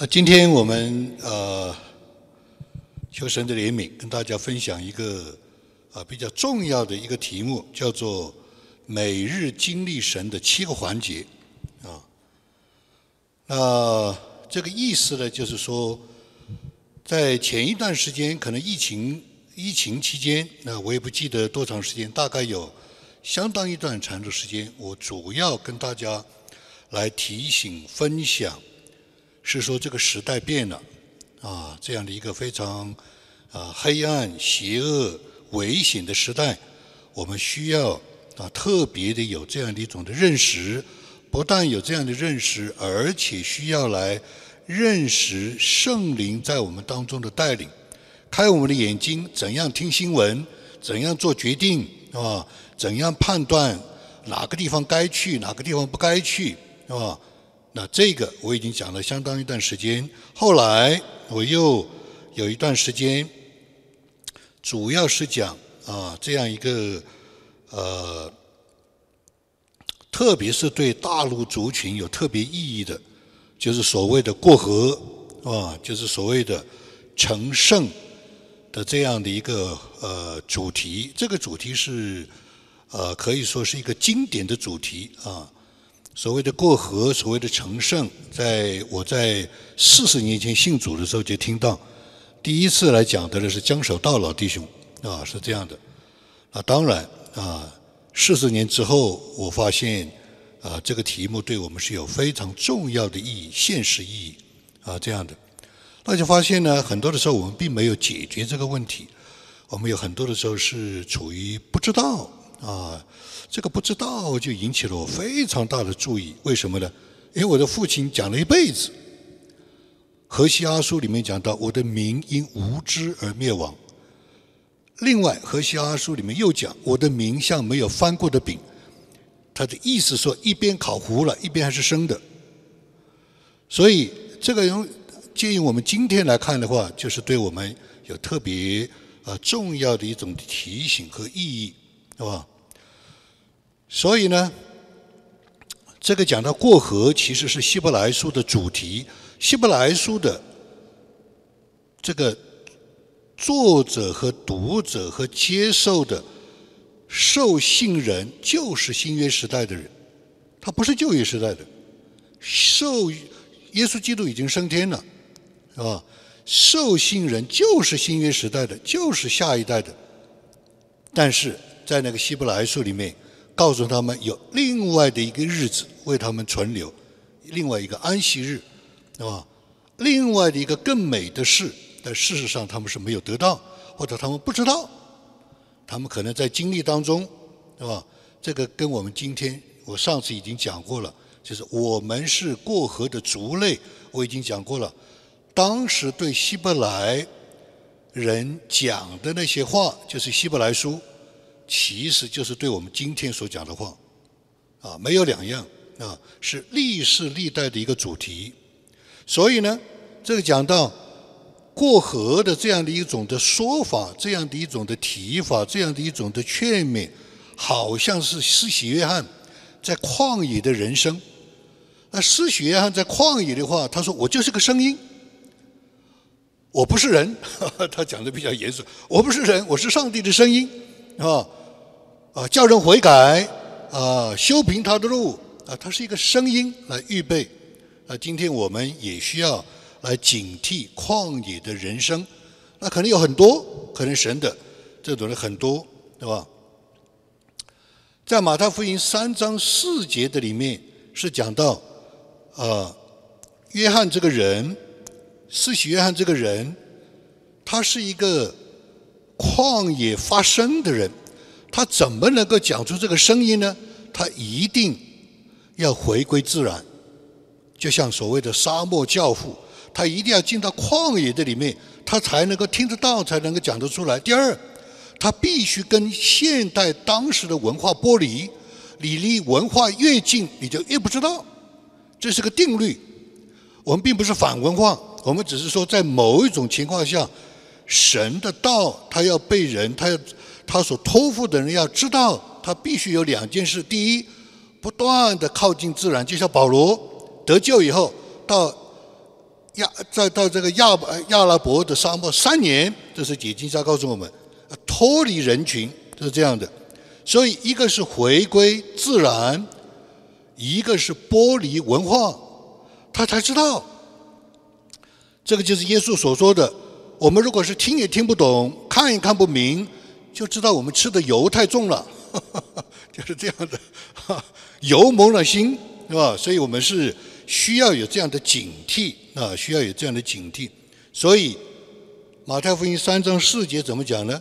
呃，今天我们呃求神的怜悯，跟大家分享一个啊比较重要的一个题目，叫做每日经历神的七个环节啊。那这个意思呢，就是说，在前一段时间，可能疫情疫情期间，那我也不记得多长时间，大概有相当一段长的时间，我主要跟大家来提醒分享。是说这个时代变了，啊，这样的一个非常啊黑暗、邪恶、危险的时代，我们需要啊特别的有这样的一种的认识，不但有这样的认识，而且需要来认识圣灵在我们当中的带领，开我们的眼睛，怎样听新闻，怎样做决定，啊，怎样判断哪个地方该去，哪个地方不该去，啊？那这个我已经讲了相当一段时间，后来我又有一段时间，主要是讲啊这样一个呃，特别是对大陆族群有特别意义的，就是所谓的过河啊，就是所谓的成圣的这样的一个呃主题。这个主题是呃可以说是一个经典的主题啊。所谓的过河，所谓的成圣，在我在四十年前信主的时候就听到，第一次来讲的呢是江守道老弟兄啊，是这样的。啊，当然啊，四十年之后，我发现啊，这个题目对我们是有非常重要的意义、现实意义啊，这样的。那就发现呢，很多的时候我们并没有解决这个问题，我们有很多的时候是处于不知道啊。这个不知道就引起了我非常大的注意，为什么呢？因为我的父亲讲了一辈子，《荷西阿书》里面讲到我的民因无知而灭亡。另外，《荷西阿书》里面又讲我的民像没有翻过的饼，他的意思说一边烤糊了，一边还是生的。所以，这个用建议我们今天来看的话，就是对我们有特别呃重要的一种提醒和意义，是吧？所以呢，这个讲到过河，其实是希伯来书的主题。希伯来书的这个作者和读者和接受的受信人，就是新约时代的人，他不是旧约时代的。受耶稣基督已经升天了，是吧？受信人就是新约时代的，就是下一代的。但是在那个希伯来书里面。告诉他们有另外的一个日子为他们存留，另外一个安息日，是吧？另外的一个更美的事，但事实上他们是没有得到，或者他们不知道，他们可能在经历当中，对吧？这个跟我们今天我上次已经讲过了，就是我们是过河的族类，我已经讲过了。当时对希伯来人讲的那些话，就是希伯来书。其实就是对我们今天所讲的话，啊，没有两样啊，是历世历代的一个主题。所以呢，这个讲到过河的这样的一种的说法，这样的一种的提法，这样的一种的劝勉，好像是施洗约翰在旷野的人生。那施洗约翰在旷野的话，他说：“我就是个声音，我不是人。”他讲的比较严肃，我不是人，我是上帝的声音，啊。啊，叫人悔改，啊，修平他的路，啊，它是一个声音来预备。啊，今天我们也需要来警惕旷野的人生。那可能有很多，可能神的这种人很多，对吧？在马太福音三章四节的里面是讲到，啊，约翰这个人，四喜约翰这个人，他是一个旷野发声的人。他怎么能够讲出这个声音呢？他一定要回归自然，就像所谓的沙漠教父，他一定要进到旷野的里面，他才能够听得到，才能够讲得出来。第二，他必须跟现代当时的文化剥离，你离文化越近，你就越不知道，这是个定律。我们并不是反文化，我们只是说在某一种情况下，神的道他要被人，他要。他所托付的人要知道，他必须有两件事：第一，不断的靠近自然，就像保罗得救以后到亚再到这个亚亚拉伯的沙漠三年，这是解经家告诉我们，脱离人群就是这样的。所以一个是回归自然，一个是剥离文化，他才知道。这个就是耶稣所说的：我们如果是听也听不懂，看也看不明，就知道我们吃的油太重了，就是这样的，油蒙了心，是吧？所以我们是需要有这样的警惕啊，需要有这样的警惕。所以马太福音三章四节怎么讲呢？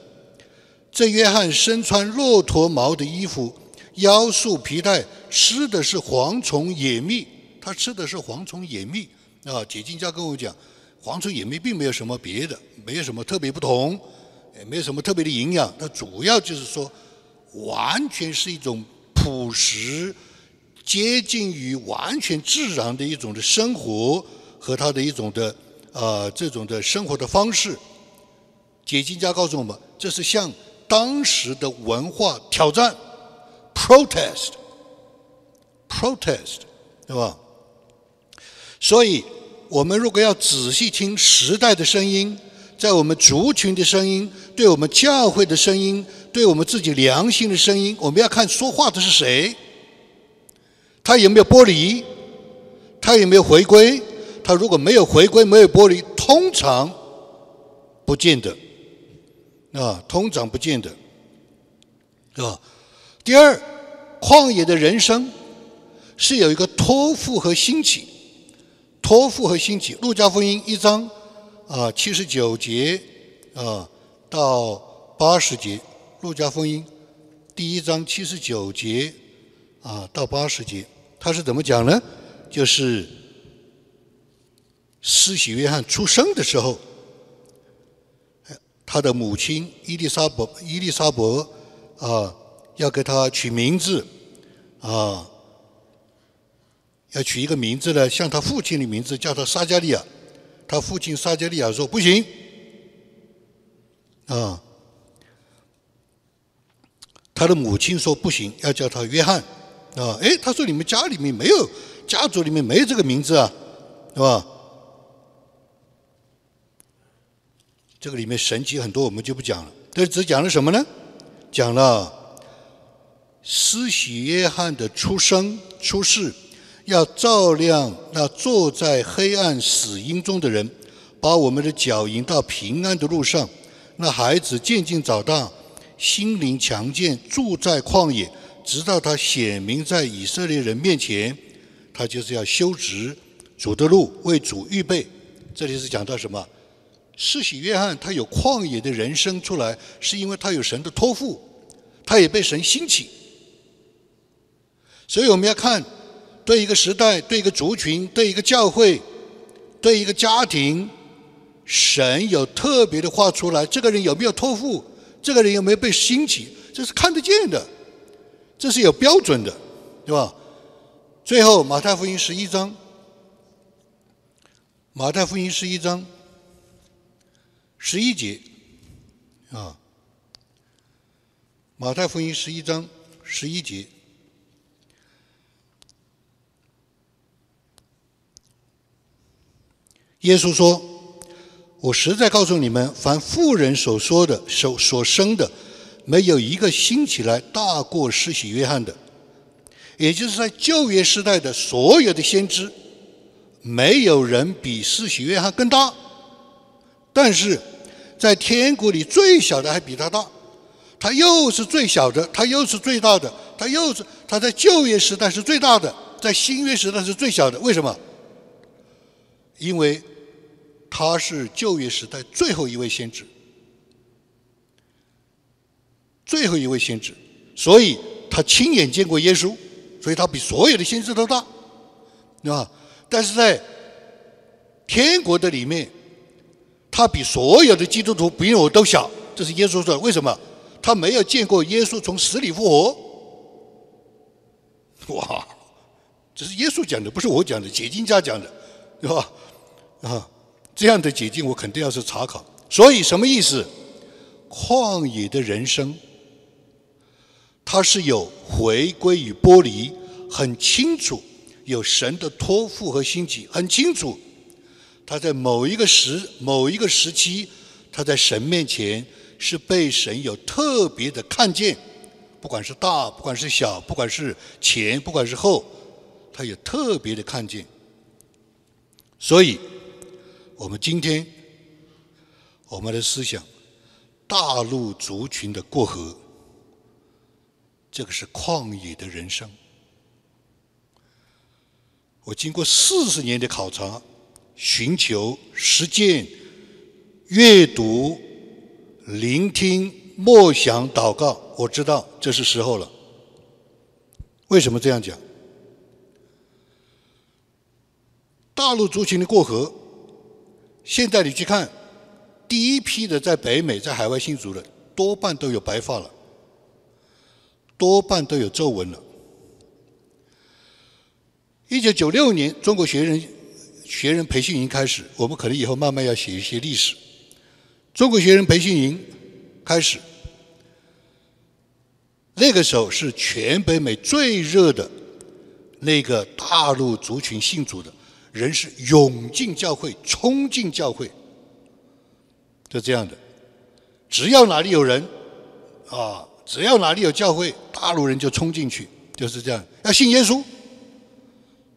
这约翰身穿骆驼毛的衣服，腰束皮带，吃的是蝗虫野蜜。他吃的是蝗虫野蜜啊！解经家跟我讲。蝗虫野蜜并没有什么别的，没有什么特别不同，也没有什么特别的营养。它主要就是说，完全是一种朴实、接近于完全自然的一种的生活和它的一种的呃这种的生活的方式。解经家告诉我们，这是向当时的文化挑战，protest，protest，对吧？所以。我们如果要仔细听时代的声音，在我们族群的声音，对我们教会的声音，对我们自己良心的声音，我们要看说话的是谁，他有没有剥离，他有没有回归？他如果没有回归，没有剥离，通常不见得，啊，通常不见得，是吧？第二，旷野的人生是有一个托付和兴起。托付和兴起，《路加福音》一章啊七十九节啊到八十节，《路加福音》第一章七十九节啊到八十节，他是怎么讲呢？就是施洗约翰出生的时候，他的母亲伊丽莎伯伊丽莎伯啊要给他取名字啊。要取一个名字呢，像他父亲的名字，叫他撒加利亚。他父亲撒加利亚说不行，啊，他的母亲说不行，要叫他约翰，啊，哎，他说你们家里面没有，家族里面没有这个名字啊，是吧？这个里面神奇很多，我们就不讲了。这只讲了什么呢？讲了施洗约翰的出生、出世。要照亮那坐在黑暗死荫中的人，把我们的脚引到平安的路上。那孩子渐渐长大，心灵强健，住在旷野，直到他显明在以色列人面前。他就是要修直主的路，为主预备。这里是讲到什么？施洗约翰他有旷野的人生出来，是因为他有神的托付，他也被神兴起。所以我们要看。对一个时代，对一个族群，对一个教会，对一个家庭，神有特别的话出来。这个人有没有托付？这个人有没有被兴起？这是看得见的，这是有标准的，对吧？最后，马太福音十一章，马太福音十一章十一节啊，马太福音十一章十一节。耶稣说：“我实在告诉你们，凡妇人所说的、所所生的，没有一个兴起来大过施洗约翰的。也就是在旧约时代的所有的先知，没有人比施洗约翰更大。但是在天国里最小的还比他大，他又是最小的，他又是最大的，他又是他在旧约时代是最大的，在新约时代是最小的。为什么？因为。”他是旧约时代最后一位先知，最后一位先知，所以他亲眼见过耶稣，所以他比所有的先知都大，对吧？但是在天国的里面，他比所有的基督徒比我都小，这是耶稣说的。为什么？他没有见过耶稣从死里复活。哇，这是耶稣讲的，不是我讲的，解经家讲的，对吧？啊。这样的解经我肯定要是查考，所以什么意思？旷野的人生，它是有回归与剥离，很清楚，有神的托付和兴起，很清楚，他在某一个时某一个时期，他在神面前是被神有特别的看见，不管是大，不管是小，不管是前，不管是后，他有特别的看见。所以，我们今天我们的思想，大陆族群的过河，这个是旷野的人生。我经过四十年的考察。寻求、实践、阅读、聆听、默想、祷告，我知道这是时候了。为什么这样讲？大陆族群的过河，现在你去看，第一批的在北美、在海外信主的，多半都有白发了，多半都有皱纹了。一九九六年，中国学人。学人培训营开始，我们可能以后慢慢要写一些历史。中国学人培训营开始，那个时候是全北美最热的那个大陆族群信主的人是涌进教会，冲进教会，就这样的。只要哪里有人啊，只要哪里有教会，大陆人就冲进去，就是这样。要信耶稣。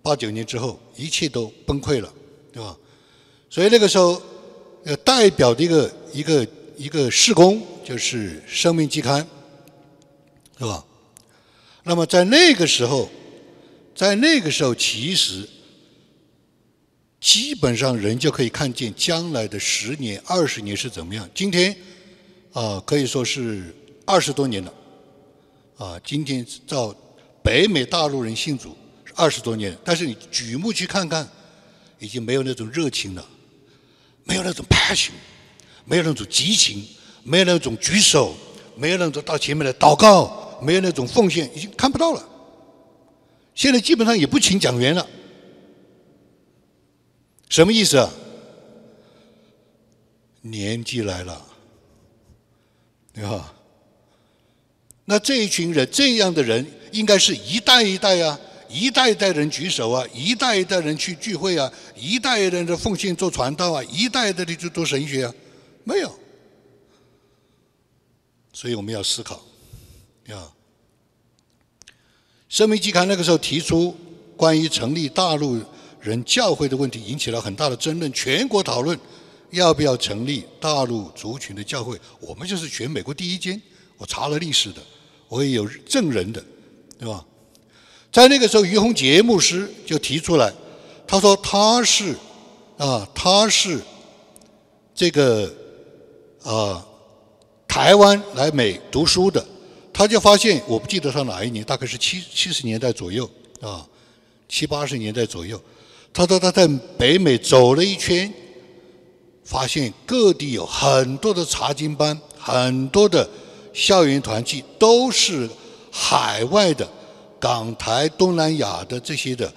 八九年之后，一切都崩溃了，对吧？所以那个时候，呃，代表的一个一个一个事工就是《生命季刊》，是吧？那么在那个时候，在那个时候，其实基本上人就可以看见将来的十年、二十年是怎么样。今天啊，可以说是二十多年了，啊，今天到北美大陆人信主。二十多年，但是你举目去看看，已经没有那种热情了，没有那种 passion，没有那种激情，没有那种举手，没有那种到前面来祷告，没有那种奉献，已经看不到了。现在基本上也不请讲员了，什么意思啊？年纪来了，对吧？那这一群人，这样的人，应该是一代一代啊。一代一代人举手啊，一代一代人去聚会啊，一代一代的奉献做传道啊，一代一代的去读神学啊，没有。所以我们要思考，啊，《生命季刊》那个时候提出关于成立大陆人教会的问题，引起了很大的争论，全国讨论要不要成立大陆族群的教会。我们就是全美国第一间，我查了历史的，我也有证人的，对吧？在那个时候，于洪杰牧师就提出来，他说他是啊，他是这个啊台湾来美读书的，他就发现我不记得他哪一年，大概是七七十年代左右啊，七八十年代左右。他说他在北美走了一圈，发现各地有很多的查经班，很多的校园团契都是海外的。港台、东南亚的这些的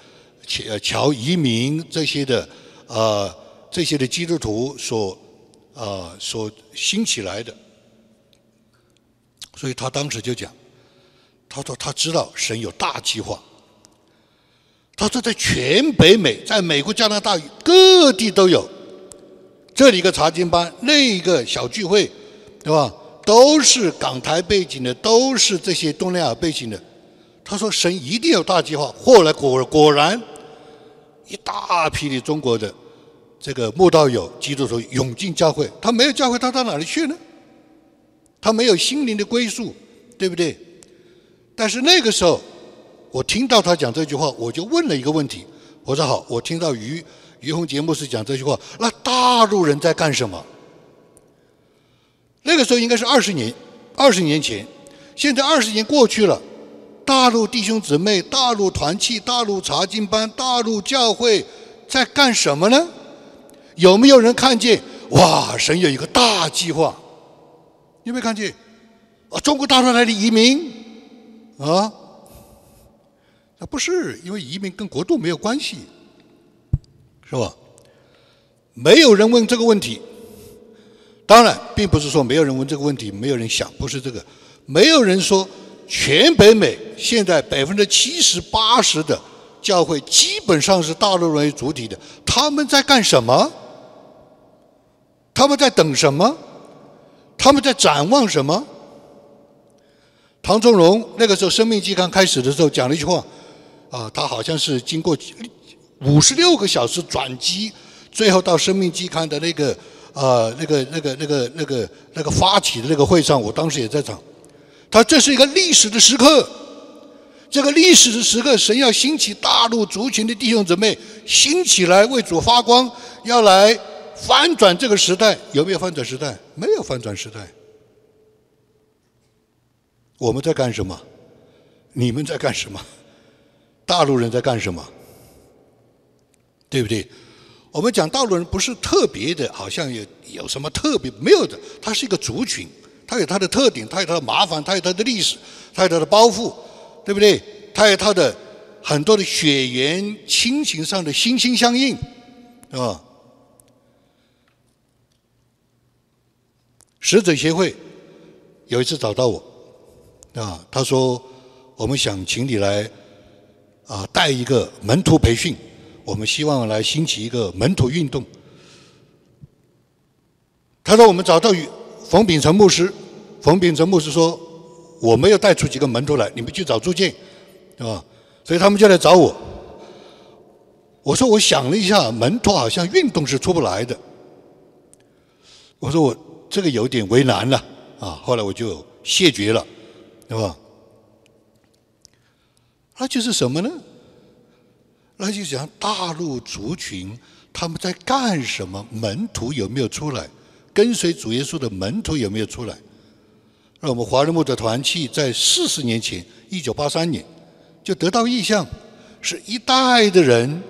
侨侨移民，这些的呃这些的基督徒所啊所兴起来的，所以他当时就讲，他说他知道神有大计划，他说在全北美，在美国、加拿大各地都有，这里一个查经班，那一个小聚会，对吧？都是港台背景的，都是这些东南亚背景的。他说：“神一定有大计划。”后来果果然，一大批的中国的这个慕道友、基督徒涌进教会。他没有教会，他到哪里去呢？他没有心灵的归宿，对不对？但是那个时候，我听到他讲这句话，我就问了一个问题：我说好，我听到于于洪节目是讲这句话，那大陆人在干什么？那个时候应该是二十年，二十年前。现在二十年过去了。大陆弟兄姊妹、大陆团契、大陆查经班、大陆教会在干什么呢？有没有人看见？哇，神有一个大计划，有没有看见？啊，中国大陆来的移民啊？啊，不是，因为移民跟国度没有关系，是吧？没有人问这个问题。当然，并不是说没有人问这个问题，没有人想，不是这个，没有人说。全北美现在百分之七十八十的教会基本上是大陆人为主体的，他们在干什么？他们在等什么？他们在展望什么？唐仲荣那个时候《生命季刊》开始的时候讲了一句话，啊，他好像是经过五十六个小时转机，最后到《生命季刊》的那个呃，那个、那个、那个、那个、那个发起的那个会上，我当时也在场。他这是一个历史的时刻，这个历史的时刻，神要兴起大陆族群的弟兄姊妹兴起来为主发光，要来翻转这个时代。有没有翻转时代？没有翻转时代。我们在干什么？你们在干什么？大陆人在干什么？对不对？我们讲大陆人不是特别的，好像有有什么特别没有的，它是一个族群，它有它的特点，它有它的麻烦，它有它的历史，它有它的包袱，对不对？它有它的很多的血缘亲情上的心心相印，啊？使者协会有一次找到我。啊，他说：“我们想请你来啊，带一个门徒培训。我们希望来兴起一个门徒运动。”他说：“我们找到冯秉成牧师，冯秉成牧师说，我没有带出几个门徒来，你们去找朱建，对吧？所以他们就来找我。我说：我想了一下，门徒好像运动是出不来的。我说我这个有点为难了啊。后来我就谢绝了。”对吧？那就是什么呢？那就讲大陆族群他们在干什么？门徒有没有出来？跟随主耶稣的门徒有没有出来？那我们华人牧的团契在四十年前，一九八三年就得到意向，是一代的人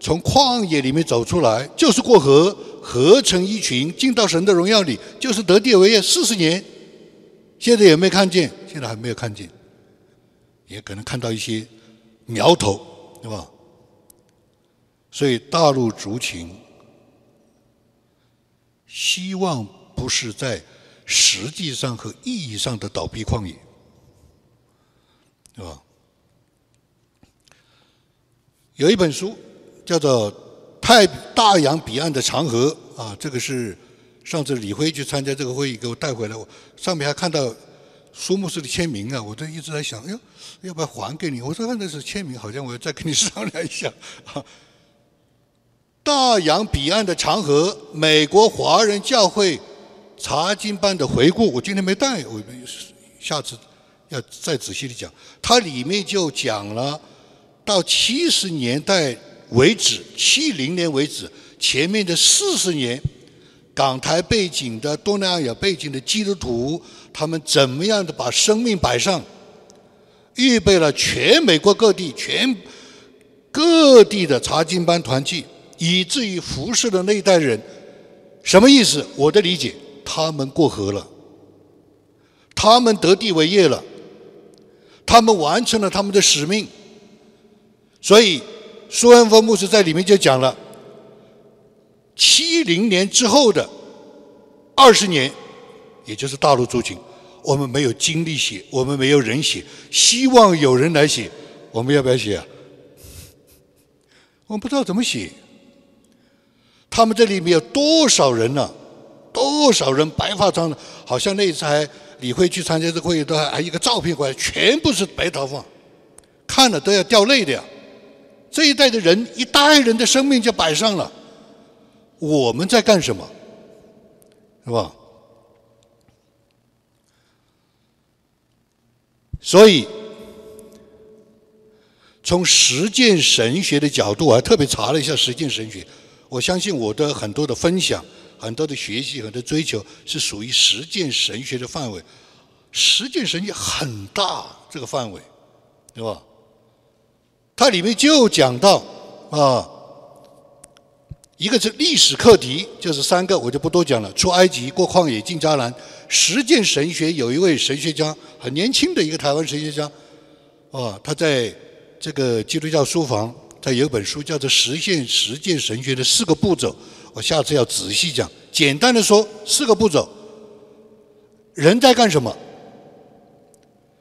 从旷野里面走出来，就是过河，合成一群，进到神的荣耀里，就是得地为业。四十年，现在有没有看见？现在还没有看见，也可能看到一些苗头，对吧？所以大陆族群希望不是在实际上和意义上的倒闭旷野，对吧？有一本书叫做《太大洋彼岸的长河》啊，这个是上次李辉去参加这个会议给我带回来，我上面还看到。苏牧师的签名啊，我都一直在想，哎呦，要不要还给你？我说那是签名，好像我要再跟你商量一下。大洋彼岸的长河，美国华人教会查经班的回顾，我今天没带，我下次要再仔细的讲。它里面就讲了到七十年代为止，七零年为止，前面的四十年。港台背景的、东南亚背景的基督徒，他们怎么样的把生命摆上，预备了全美国各地、全各地的查经班团契，以至于服侍的那一代人，什么意思？我的理解，他们过河了，他们得地为业了，他们完成了他们的使命。所以苏恩峰牧师在里面就讲了。七零年之后的二十年，也就是大陆族群，我们没有精力写，我们没有人写，希望有人来写，我们要不要写啊？我们不知道怎么写。他们这里面有多少人呢？多少人白发苍苍？好像那次还李辉去参加这个会议，都还还一个照片过来，全部是白头发，看了都要掉泪的呀。这一代的人，一代人的生命就摆上了。我们在干什么？是吧？所以，从实践神学的角度，我还特别查了一下实践神学。我相信我的很多的分享、很多的学习、很多追求，是属于实践神学的范围。实践神学很大，这个范围，对吧？它里面就讲到啊。一个是历史课题，就是三个，我就不多讲了。出埃及、过旷野、进迦南。实践神学有一位神学家，很年轻的一个台湾神学家，啊，他在这个基督教书房，他有一本书叫做《实现实践神学的四个步骤》。我下次要仔细讲。简单的说，四个步骤。人在干什么？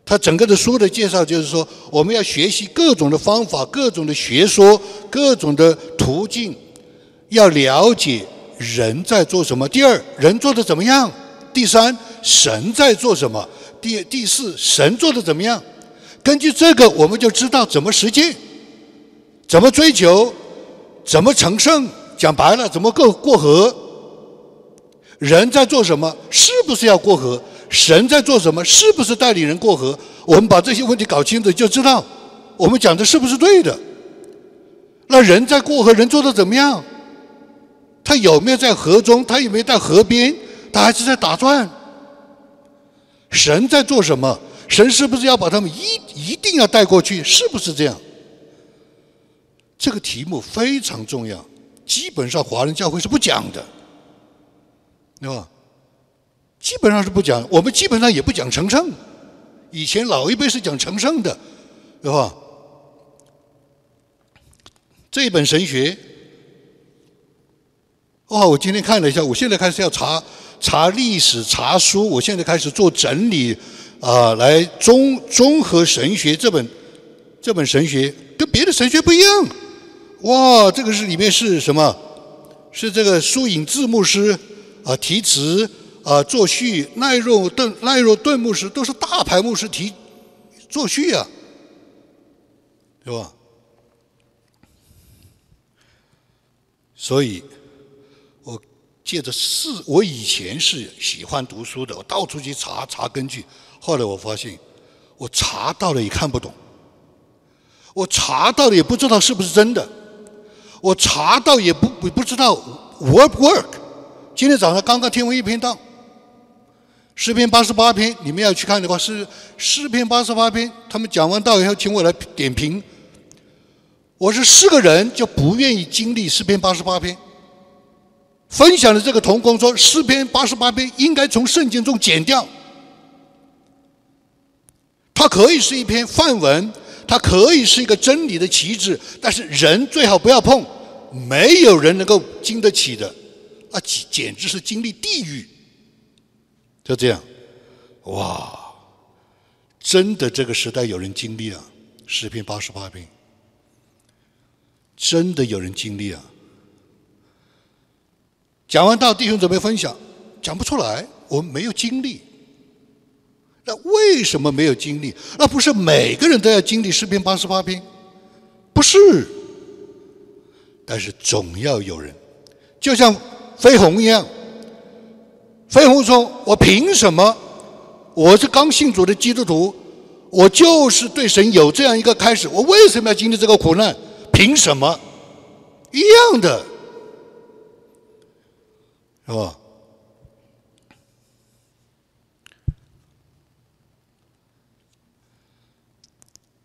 他整个的书的介绍就是说，我们要学习各种的方法、各种的学说、各种的途径。要了解人在做什么？第二，人做的怎么样？第三，神在做什么？第第四，神做的怎么样？根据这个，我们就知道怎么实践，怎么追求，怎么成圣。讲白了，怎么过过河？人在做什么？是不是要过河？神在做什么？是不是带领人过河？我们把这些问题搞清楚，就知道我们讲的是不是对的。那人在过河，人做的怎么样？他有没有在河中？他有没有在河边？他还是在打转？神在做什么？神是不是要把他们一一定要带过去？是不是这样？这个题目非常重要，基本上华人教会是不讲的，对吧？基本上是不讲，我们基本上也不讲成圣。以前老一辈是讲成圣的，对吧？这本神学，哦，我今天看了一下，我现在开始要查查历史、查书，我现在开始做整理，啊，来综综合神学这本这本神学跟别的神学不一样。哇，这个是里面是什么？是这个疏影字牧师啊题词啊作序，奈若顿奈若顿牧师都是大牌牧师题作序啊，对吧？所以，借着四，我以前是喜欢读书的，我到处去查查根据。后来我发现，我查到了也看不懂，我查到了也不知道是不是真的，我查到也不不不知道 work work。今天早上刚刚听完一篇道，诗篇八十八篇，你们要去看的话是诗篇八十八篇。他们讲完道以后，请我来点评。我是四个人就不愿意经历诗篇八十八篇。分享的这个同工说，诗篇八十八篇应该从圣经中剪掉。它可以是一篇范文，它可以是一个真理的旗帜，但是人最好不要碰，没有人能够经得起的，啊，简简直是经历地狱。就这样，哇，真的这个时代有人经历啊诗篇八十八篇。真的有人经历啊！讲完道，弟兄准备分享，讲不出来，我们没有经历。那为什么没有经历？那不是每个人都要经历诗篇八十八篇，不是。但是总要有人，就像飞鸿一样。飞鸿说：“我凭什么？我是刚信主的基督徒，我就是对神有这样一个开始，我为什么要经历这个苦难？”凭什么？一样的，是吧？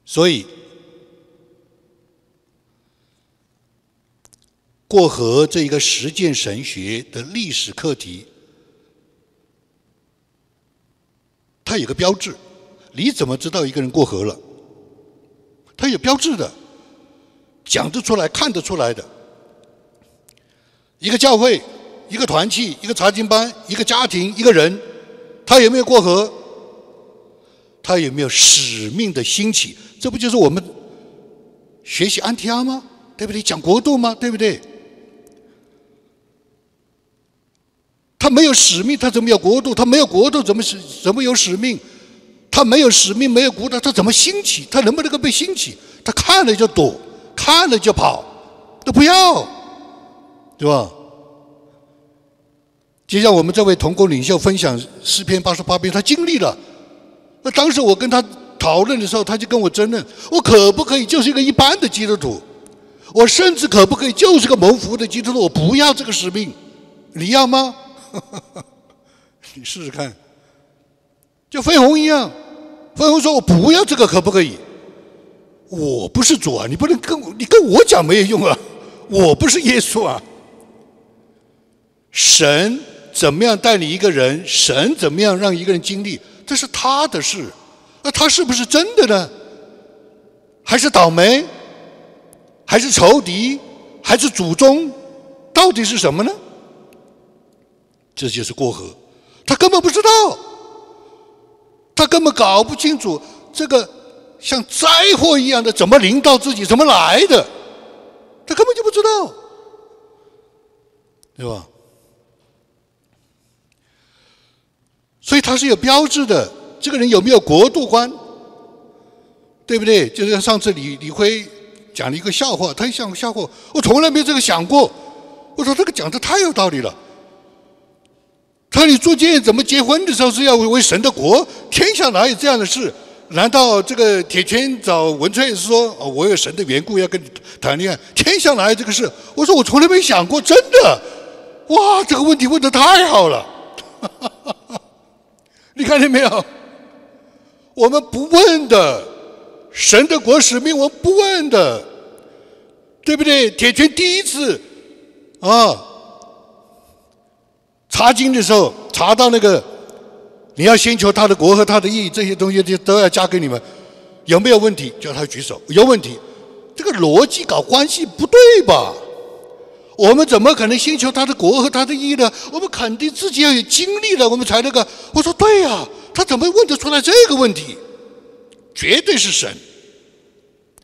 所以，过河这一个实践神学的历史课题，它有个标志。你怎么知道一个人过河了？它有标志的。讲得出来、看得出来的，一个教会、一个团契、一个查经班、一个家庭、一个人，他有没有过河？他有没有使命的兴起？这不就是我们学习安提阿吗？对不对？讲国度吗？对不对？他没有使命，他怎么有国度？他没有国度，怎么使怎么有使命？他没有使命，没有国度，他怎么兴起？他能不能够被兴起？他看了就躲。看了就跑，都不要，对吧？就像我们这位同工领袖分享诗篇八十八篇，他经历了。那当时我跟他讨论的时候，他就跟我争论：我可不可以就是一个一般的基督徒？我甚至可不可以就是个蒙福的基督徒？我不要这个使命，你要吗？你试试看，就飞鸿一样。飞鸿说：“我不要这个，可不可以？”我不是主啊，你不能跟我，你跟我讲没有用啊！我不是耶稣啊！神怎么样带领一个人？神怎么样让一个人经历？这是他的事。那他是不是真的呢？还是倒霉？还是仇敌？还是祖宗？到底是什么呢？这就是过河，他根本不知道，他根本搞不清楚这个。像灾祸一样的，怎么临到自己？怎么来的？他根本就不知道，对吧？所以他是有标志的。这个人有没有国度观？对不对？就是上次李李辉讲了一个笑话，他讲笑话，我从来没这个想过。我说这个讲的太有道理了。他说你做见怎么结婚的时候是要为神的国？天下哪有这样的事？难道这个铁拳找文翠是说哦，我有神的缘故要跟你谈恋爱？天下哪有这个事？我说我从来没想过，真的。哇，这个问题问的太好了。你看见没有？我们不问的。神的国使命，我们不问的，对不对？铁拳第一次啊查经的时候，查到那个你要先求他的国和他的义，这些东西就都要加给你们，有没有问题？叫他举手，有问题。这个逻辑搞关系不对吧？我们怎么可能先求他的国和他的义呢？我们肯定自己要有经历了，我们才那个。我说对呀，他怎么问得出来这个问题？绝对是神，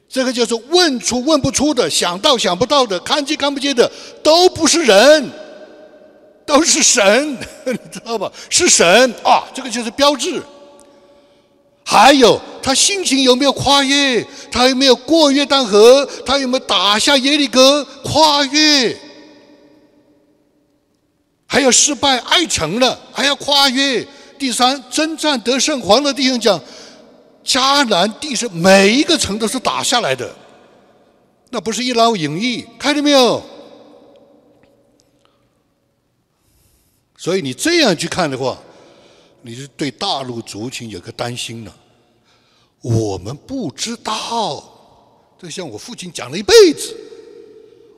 这个就是问出问不出的，想到想不到的，看见看不见的，都不是人，都是神，你知道吧？是神啊，这个就是标志。还有他心情有没有跨越？他有没有过约旦河？他有没有打下耶利哥？跨越？还有失败爱成了，还要跨越？第三，征战得胜，黄的弟兄讲。迦南地是每一个城都是打下来的，那不是一劳永逸，看见没有？所以你这样去看的话，你是对大陆族群有个担心呢。我们不知道，这像我父亲讲了一辈子，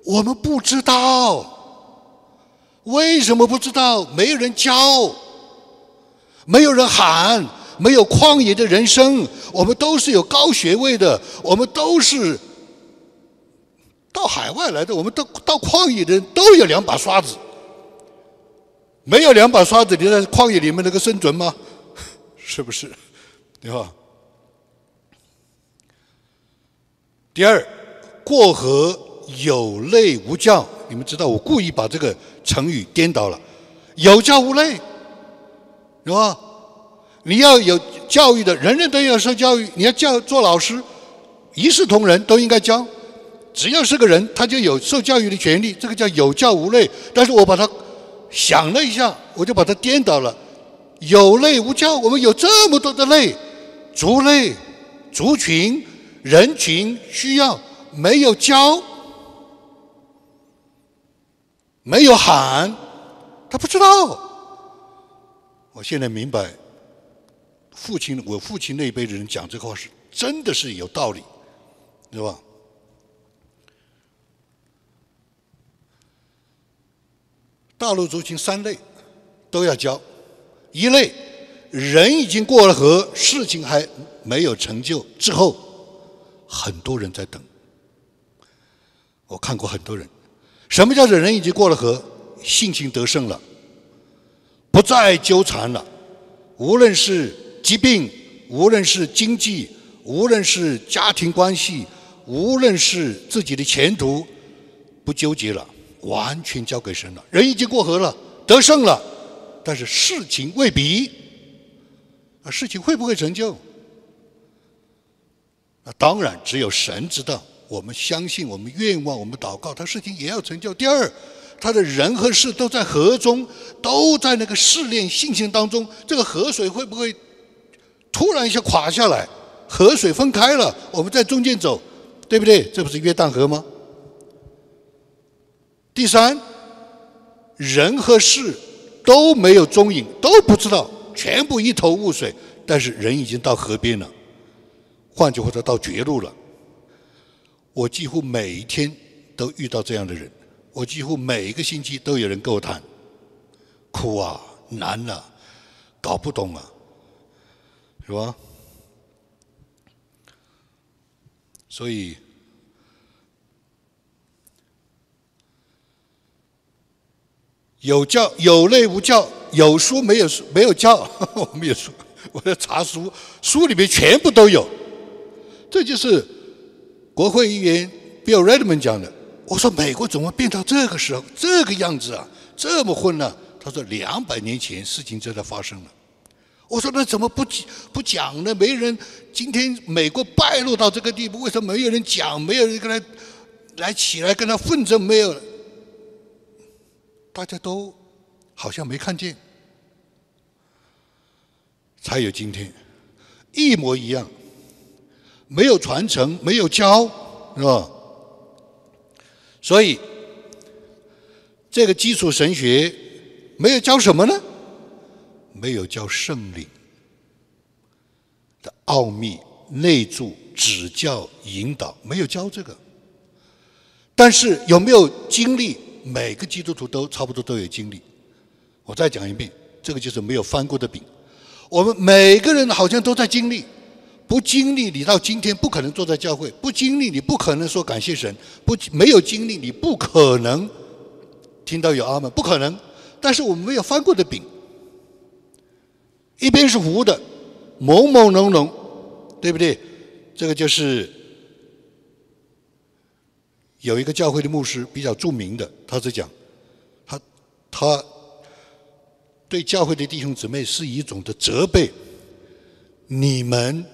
我们不知道，为什么不知道？没有人教，没有人喊。没有旷野的人生，我们都是有高学位的，我们都是到海外来的，我们都到旷野的人都有两把刷子，没有两把刷子，你在旷野里面能够生存吗？是不是？对吧？第二，过河有泪无教，你们知道我故意把这个成语颠倒了，有教无泪，是吧？你要有教育的，人人都要受教育。你要教做老师，一视同仁，都应该教。只要是个人，他就有受教育的权利。这个叫有教无类。但是我把它想了一下，我就把它颠倒了。有类无教，我们有这么多的类，族类、族群、人群需要，没有教，没有喊，他不知道。我现在明白。父亲，我父亲那一辈的人讲这话是真的是有道理，对吧？大陆族群三类都要教，一类人已经过了河，事情还没有成就之后，很多人在等。我看过很多人，什么叫做人已经过了河，性情得胜了，不再纠缠了，无论是。疾病，无论是经济，无论是家庭关系，无论是自己的前途，不纠结了，完全交给神了。人已经过河了，得胜了，但是事情未必，啊，事情会不会成就？那当然只有神知道。我们相信，我们愿望，我们祷告，他事情也要成就。第二，他的人和事都在河中，都在那个试炼信心当中，这个河水会不会？突然一下垮下来，河水分开了，我们在中间走，对不对？这不是约旦河吗？第三，人和事都没有踪影，都不知道，全部一头雾水。但是人已经到河边了，换句话说，到绝路了。我几乎每一天都遇到这样的人，我几乎每一个星期都有人跟我谈，苦啊，难啊，搞不懂啊。是吧？所以有教有类无教，有书没有书没有教，我们有书，我在查书，书里面全部都有。这就是国会议员 Bill Redmond 讲的。我说美国怎么变到这个时候这个样子啊？这么混乱？他说两百年前事情就在发生了。我说那怎么不不讲呢？没人今天美国败落到这个地步，为什么没有人讲？没有人跟他来起来跟他奋争？没有，大家都好像没看见，才有今天，一模一样，没有传承，没有教，是吧？所以这个基础神学没有教什么呢？没有教圣灵的奥秘、内助、指教、引导，没有教这个。但是有没有经历？每个基督徒都差不多都有经历。我再讲一遍，这个就是没有翻过的饼。我们每个人好像都在经历，不经历你到今天不可能坐在教会，不经历你不可能说感谢神，不没有经历你不可能听到有阿门，不可能。但是我们没有翻过的饼。一边是糊的，朦朦胧胧，对不对？这个就是有一个教会的牧师比较著名的，他是讲，他他对教会的弟兄姊妹是一种的责备，你们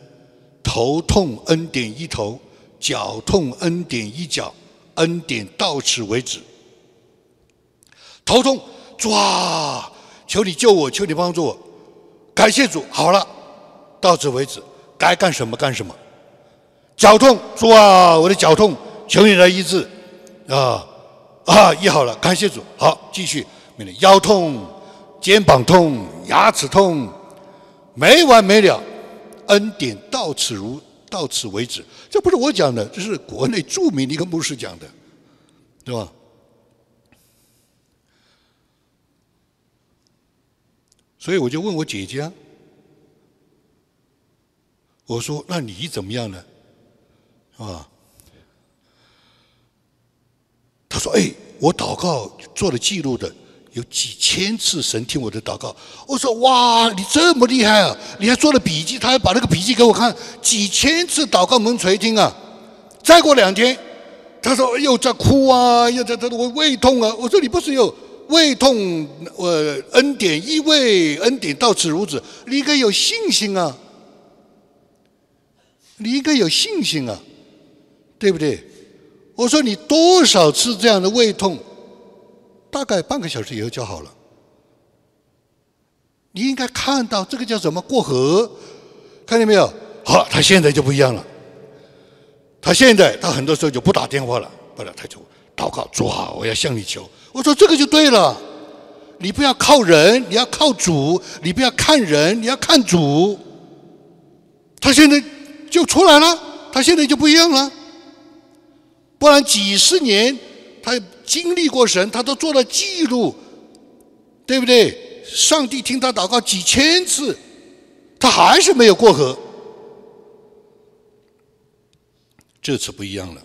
头痛恩典一头，脚痛恩典一脚，恩典到此为止。头痛，抓，求你救我，求你帮助我。感谢主，好了，到此为止，该干什么干什么。脚痛，主啊，我的脚痛，求你来医治，啊啊，医好了，感谢主，好，继续。腰痛，肩膀痛，牙齿痛，没完没了。恩典到此如到此为止，这不是我讲的，这是国内著名的一个牧师讲的，对吧？所以我就问我姐姐，啊我说：“那你怎么样呢？”啊？他说：“哎，我祷告做了记录的，有几千次神听我的祷告。”我说：“哇，你这么厉害啊！你还做了笔记，他还把那个笔记给我看，几千次祷告蒙垂听啊！”再过两天，他说又在哭啊，又在他我胃痛啊。我说：“你不是有？”胃痛，我恩典一位，恩典到此如止。你应该有信心啊！你应该有信心啊，对不对？我说你多少次这样的胃痛，大概半个小时以后就好了。你应该看到这个叫什么过河，看见没有？好，他现在就不一样了。他现在他很多时候就不打电话了，不了他就祷告，主啊，我要向你求。我说这个就对了，你不要靠人，你要靠主；你不要看人，你要看主。他现在就出来了，他现在就不一样了。不然几十年他经历过神，他都做了记录，对不对？上帝听他祷告几千次，他还是没有过河。这次不一样了，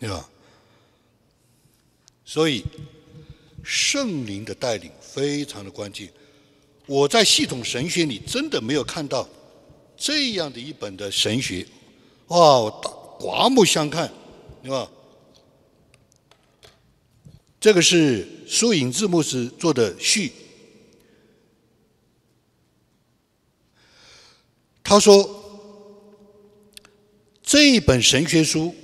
对吧？所以。圣灵的带领非常的关键。我在系统神学里真的没有看到这样的一本的神学，哇，刮目相看，对吧？这个是苏颖字牧师做的序。他说，这一本神学书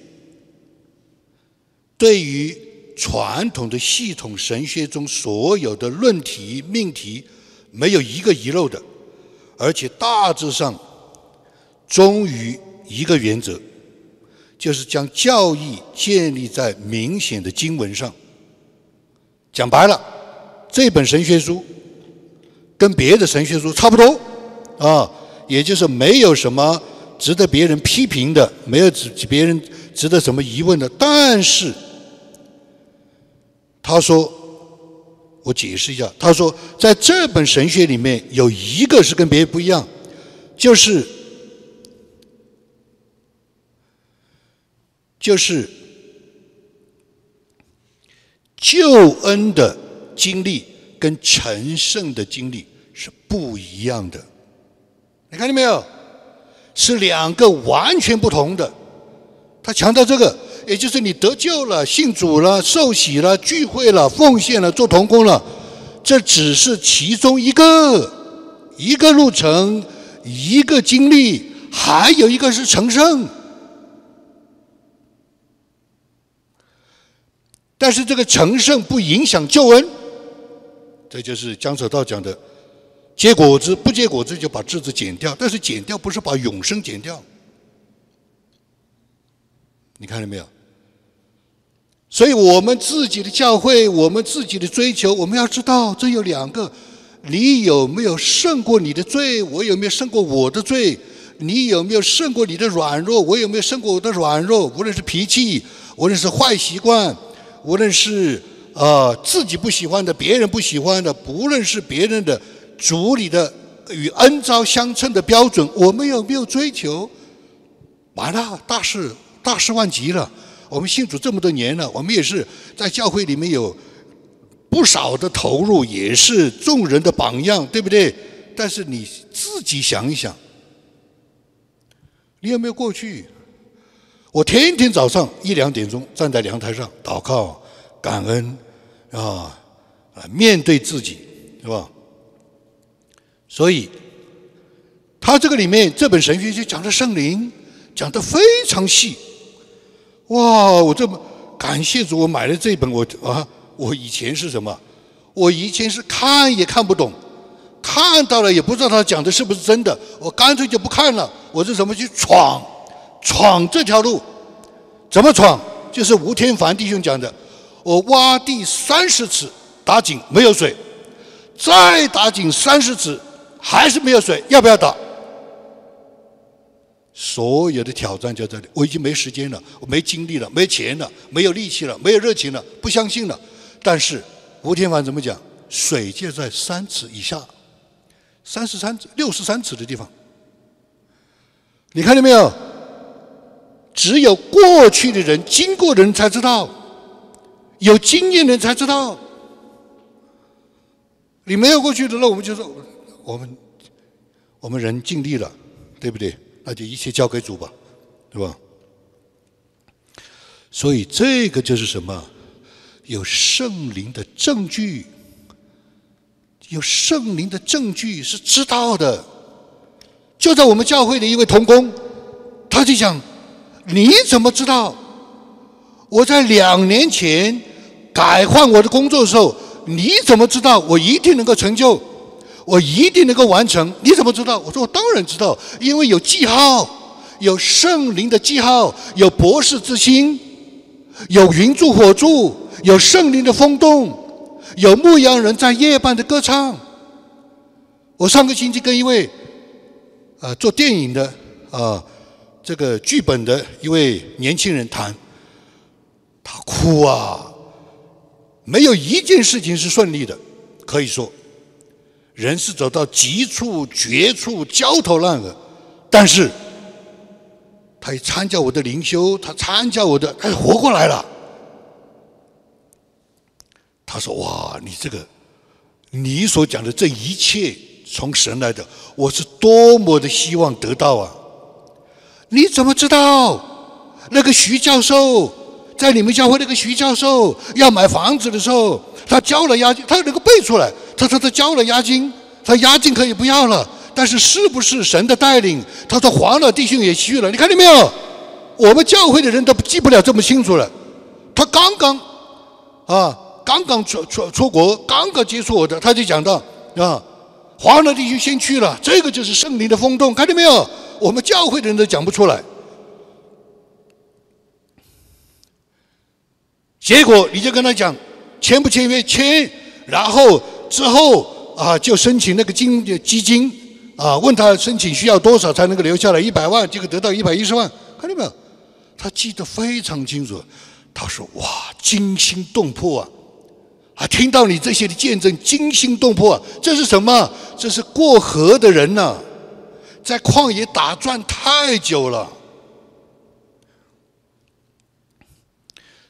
对于。传统的系统神学中所有的论题命题没有一个遗漏的，而且大致上忠于一个原则，就是将教义建立在明显的经文上。讲白了，这本神学书跟别的神学书差不多啊，也就是没有什么值得别人批评的，没有值别人值得什么疑问的，但是。他说：“我解释一下。他说，在这本神学里面有一个是跟别人不一样，就是就是救恩的经历跟成圣的经历是不一样的。你看见没有？是两个完全不同的。他强调这个。”也就是你得救了、信主了、受洗了、聚会了、奉献了、做童工了，这只是其中一个一个路程，一个经历，还有一个是成圣。但是这个成圣不影响救恩，这就是江守道讲的，结果子不结果子就把枝子剪掉，但是剪掉不是把永生剪掉。你看到没有？所以我们自己的教会，我们自己的追求，我们要知道，这有两个：你有没有胜过你的罪？我有没有胜过我的罪？你有没有胜过你的软弱？我有没有胜过我的软弱？无论是脾气，无论是坏习惯。无论是呃自己不喜欢的，别人不喜欢的，不论是别人的主里的与恩招相称的标准，我们有没有追求？完了，大事大事万极了。我们信主这么多年了，我们也是在教会里面有不少的投入，也是众人的榜样，对不对？但是你自己想一想，你有没有过去？我天天早上一两点钟站在阳台上祷告、感恩，啊啊，面对自己，是吧？所以，他这个里面这本神学就讲的圣灵，讲的非常细。哇，我这么感谢主，我买了这本，我啊，我以前是什么？我以前是看也看不懂，看到了也不知道他讲的是不是真的，我干脆就不看了。我是怎么去闯？闯这条路，怎么闯？就是吴天凡弟兄讲的，我挖地三十尺，打井没有水，再打井三十尺，还是没有水，要不要打？所有的挑战就在这里，我已经没时间了，我没精力了，没钱了，没有力气了，没有热情了，不相信了。但是吴天凡怎么讲？水就在三尺以下，三十三尺、六十三尺的地方，你看见没有？只有过去的人、经过的人才知道，有经验的人才知道。你没有过去的，那我们就说，我们我们人尽力了，对不对？那就一切交给主吧，对吧？所以这个就是什么？有圣灵的证据，有圣灵的证据是知道的。就在我们教会的一位同工，他就讲。你怎么知道？我在两年前改换我的工作的时候，你怎么知道我一定能够成就？我一定能够完成？你怎么知道？我说我当然知道，因为有记号，有圣灵的记号，有博士之心，有云柱火柱，有圣灵的风动，有牧羊人在夜半的歌唱。我上个星期跟一位呃做电影的啊。这个剧本的一位年轻人谈，他哭啊，没有一件事情是顺利的，可以说，人是走到极处、绝处、焦头烂额，但是，他一参加我的灵修，他参加我的，他活过来了。他说：“哇，你这个，你所讲的这一切从神来的，我是多么的希望得到啊！”你怎么知道那个徐教授在你们教会那个徐教授要买房子的时候，他交了押金，他能够背出来。他说他交了押金，他押金可以不要了，但是是不是神的带领？他说黄了弟兄也去了，你看见没有？我们教会的人都记不了这么清楚了。他刚刚啊，刚刚出出出国，刚刚接触我的，他就讲到啊，黄了弟兄先去了，这个就是圣灵的风动，看见没有？我们教会的人都讲不出来，结果你就跟他讲签不签约签，然后之后啊就申请那个金基金啊，问他申请需要多少才能够留下来一百万，结果得到一百一十万，看见没有？他记得非常清楚，他说哇惊心动魄啊！啊，听到你这些的见证惊心动魄，这是什么？这是过河的人呐。在旷野打转太久了。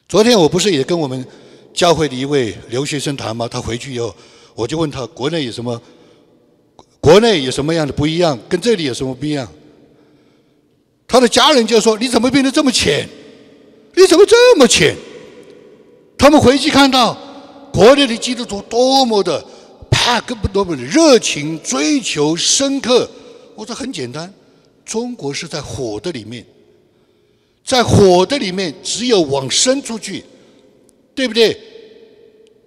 昨天我不是也跟我们教会的一位留学生谈吗？他回去以后，我就问他国内有什么，国内有什么样的不一样，跟这里有什么不一样？他的家人就说：“你怎么变得这么浅？你怎么这么浅？”他们回去看到国内的基督徒多么的。怕，根本多么的热情、追求、深刻。我说很简单，中国是在火的里面，在火的里面，只有往深处去，对不对？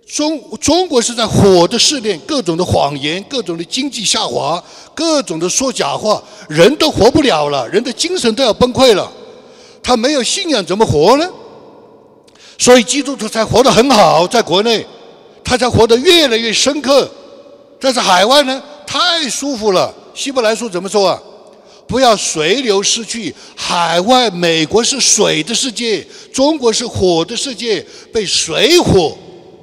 中中国是在火的试炼，各种的谎言，各种的经济下滑，各种的说假话，人都活不了了，人的精神都要崩溃了。他没有信仰怎么活呢？所以基督徒才活得很好，在国内，他才活得越来越深刻。但是海外呢，太舒服了。希伯来书怎么说啊？不要随流失去。海外美国是水的世界，中国是火的世界，被水火。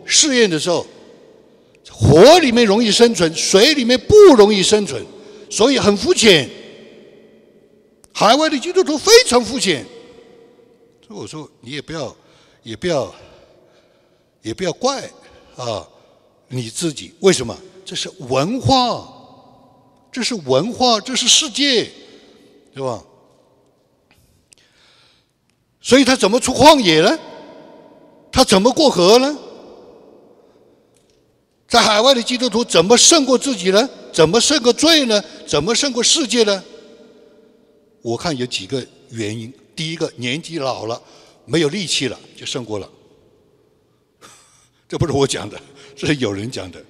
试验的时候，火里面容易生存，水里面不容易生存，所以很肤浅。海外的基督徒非常肤浅，所以我说你也不要，也不要，也不要怪啊你自己。为什么？这是文化，这是文化，这是世界，对吧？所以他怎么出旷野呢？他怎么过河呢？在海外的基督徒怎么胜过自己呢？怎么胜过罪呢？怎么胜过世界呢？我看有几个原因。第一个，年纪老了，没有力气了，就胜过了。这不是我讲的，是有人讲的。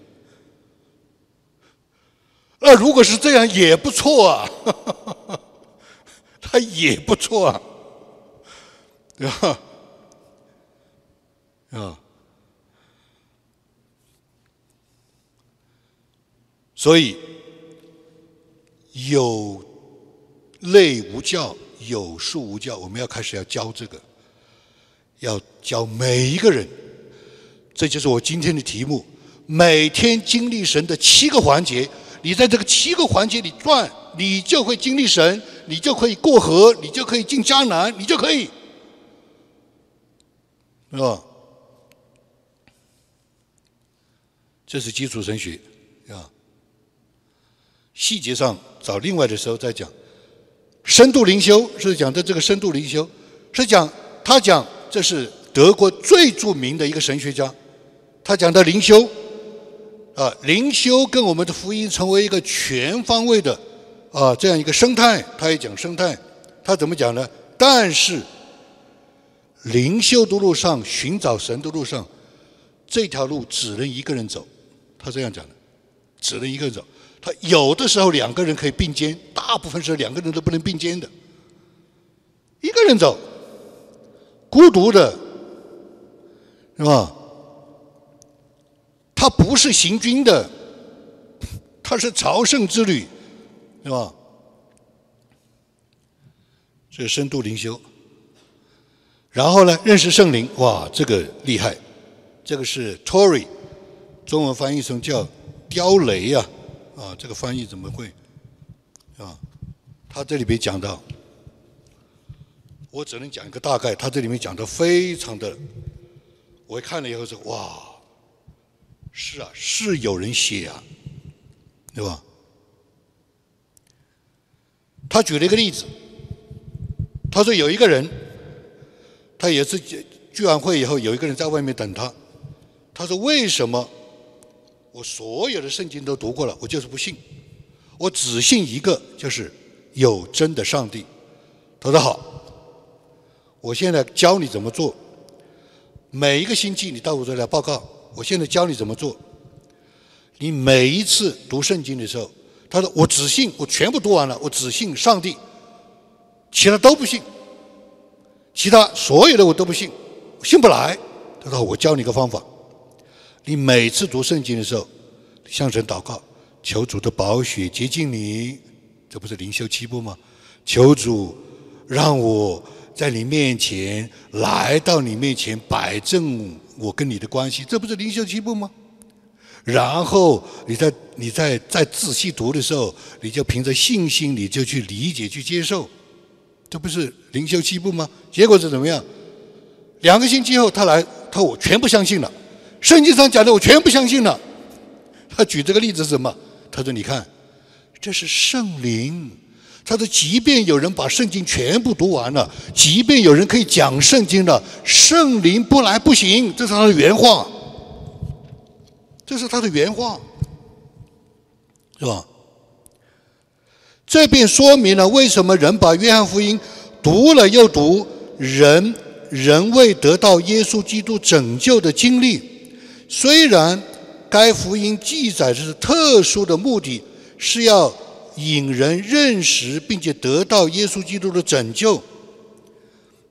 那如果是这样，也不错啊，他也不错啊，对吧？啊。所以有类无教，有术无教，我们要开始要教这个，要教每一个人。这就是我今天的题目：每天经历神的七个环节。你在这个七个环节里转，你就会经历神，你就可以过河，你就可以进迦南，你就可以，是吧？这是基础神学，啊。细节上找另外的时候再讲。深度灵修是讲的这个深度灵修，是讲他讲这是德国最著名的一个神学家，他讲的灵修，啊，灵修跟我们的福音成为一个全方位的啊这样一个生态，他也讲生态，他怎么讲呢？但是灵修的路上寻找神的路上，这条路只能一个人走，他这样讲的，只能一个人走。他有的时候两个人可以并肩，大部分时候两个人都不能并肩的。一个人走，孤独的，是吧？他不是行军的，他是朝圣之旅，是吧？这深度灵修。然后呢，认识圣灵，哇，这个厉害，这个是 Tory，中文翻译成叫刁雷呀。啊，这个翻译怎么会？啊，他这里边讲到，我只能讲一个大概。他这里面讲的非常的，我看了以后说，哇，是啊，是有人写啊，对吧？他举了一个例子，他说有一个人，他也是聚完会以后，有一个人在外面等他，他说为什么？我所有的圣经都读过了，我就是不信，我只信一个，就是有真的上帝。他说好，我现在教你怎么做。每一个星期你到我这来报告，我现在教你怎么做。你每一次读圣经的时候，他说我只信，我全部读完了，我只信上帝，其他都不信，其他所有的我都不信，信不来。他说我教你个方法。你每次读圣经的时候，向神祷告，求主的宝血接近你，这不是灵修七步吗？求主让我在你面前来到你面前摆正我跟你的关系，这不是灵修七步吗？然后你在你在在仔细读的时候，你就凭着信心，你就去理解去接受，这不是灵修七步吗？结果是怎么样？两个星期后他来，他我全部相信了。圣经上讲的，我全部相信了。他举这个例子是什么？他说：“你看，这是圣灵。”他说：“即便有人把圣经全部读完了，即便有人可以讲圣经了，圣灵不来不行。”这是他的原话。这是他的原话。是吧？这便说明了为什么人把约翰福音读了又读，人仍未得到耶稣基督拯救的经历。虽然该福音记载的是特殊的目的，是要引人认识并且得到耶稣基督的拯救，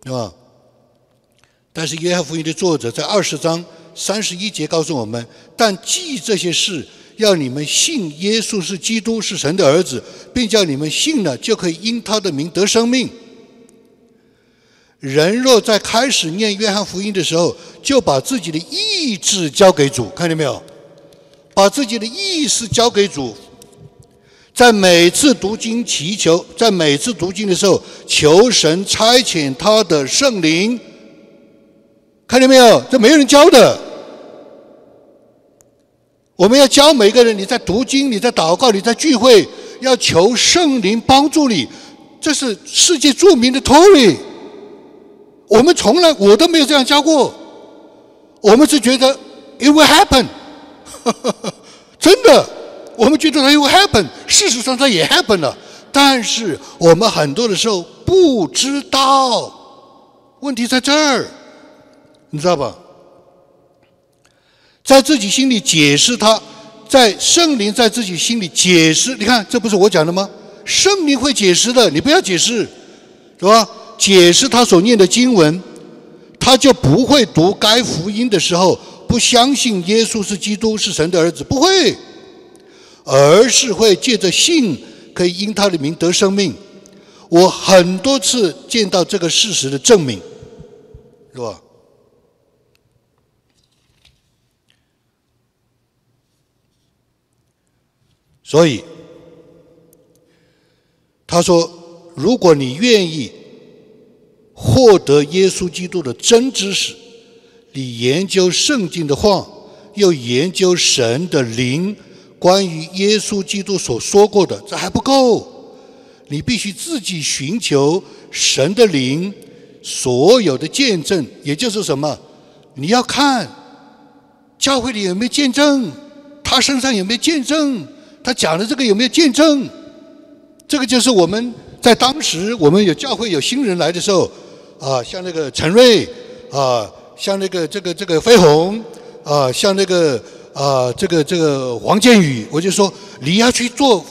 是吧？但是约翰福音的作者在二十章三十一节告诉我们：但记这些事。要你们信耶稣是基督，是神的儿子，并叫你们信了，就可以因他的名得生命。人若在开始念约翰福音的时候，就把自己的意志交给主，看见没有？把自己的意识交给主，在每次读经祈求，在每次读经的时候，求神差遣他的圣灵，看见没有？这没有人教的。我们要教每个人，你在读经，你在祷告，你在聚会，要求圣灵帮助你。这是世界著名的 Tory。我们从来我都没有这样教过。我们是觉得 it will happen，真的，我们觉得它 it will happen。事实上它也 happen 了，但是我们很多的时候不知道。问题在这儿，你知道吧？在自己心里解释他，在圣灵在自己心里解释，你看这不是我讲的吗？圣灵会解释的，你不要解释，是吧？解释他所念的经文，他就不会读该福音的时候不相信耶稣是基督是神的儿子，不会，而是会借着信可以因他的名得生命。我很多次见到这个事实的证明，是吧？所以，他说：“如果你愿意获得耶稣基督的真知识，你研究圣经的话，又研究神的灵，关于耶稣基督所说过的，这还不够。你必须自己寻求神的灵所有的见证，也就是什么？你要看教会里有没有见证，他身上有没有见证。”他讲的这个有没有见证？这个就是我们在当时我们有教会有新人来的时候，啊，像那个陈瑞，啊，像那个这个这个飞鸿，啊，像那个啊这个这个王建宇，我就说你要去做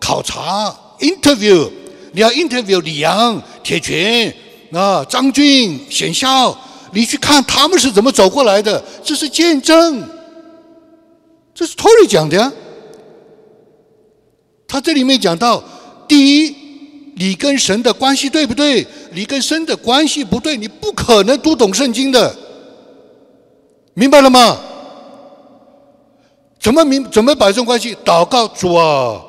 考察 interview，你要 interview 李阳、铁拳啊、张俊、显孝，你去看他们是怎么走过来的，这是见证，这是托尼讲的呀。他这里面讲到，第一，你跟神的关系对不对？你跟神的关系不对，你不可能读懂圣经的，明白了吗？怎么明？怎么摆正关系？祷告主啊，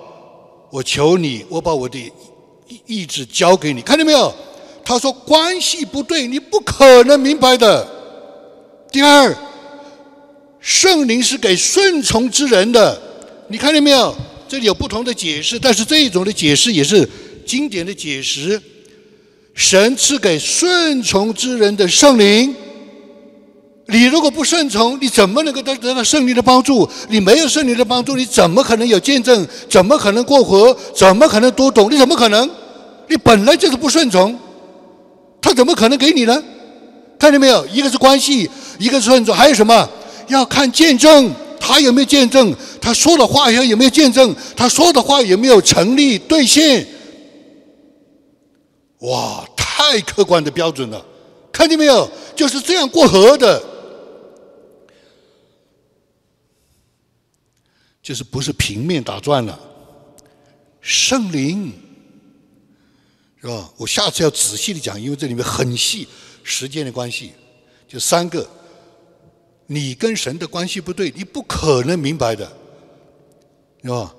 我求你，我把我的意志交给你，看见没有？他说关系不对，你不可能明白的。第二，圣灵是给顺从之人的，你看见没有？这里有不同的解释，但是这一种的解释也是经典的解释。神赐给顺从之人的圣灵，你如果不顺从，你怎么能够得得到圣灵的帮助？你没有圣灵的帮助，你怎么可能有见证？怎么可能过河？怎么可能读懂？你怎么可能？你本来就是不顺从，他怎么可能给你呢？看见没有？一个是关系，一个是顺从，还有什么？要看见证。他有没有见证？他说的话有有没有见证？他说的话有没有成立兑现？哇，太客观的标准了，看见没有？就是这样过河的，就是不是平面打转了。圣灵是吧？我下次要仔细的讲，因为这里面很细，时间的关系，就三个。你跟神的关系不对，你不可能明白的，是吧？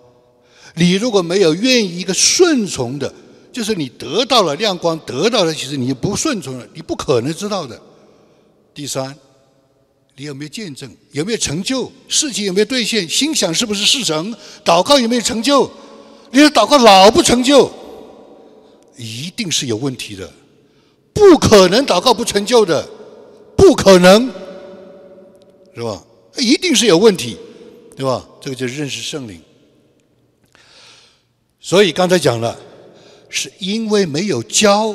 你如果没有愿意一个顺从的，就是你得到了亮光，得到了，其实你不顺从了，你不可能知道的。第三，你有没有见证？有没有成就？事情有没有兑现？心想是不是事成？祷告有没有成就？你的祷告老不成就，一定是有问题的，不可能祷告不成就的，不可能。是吧？一定是有问题，对吧？这个就是认识圣灵。所以刚才讲了，是因为没有教，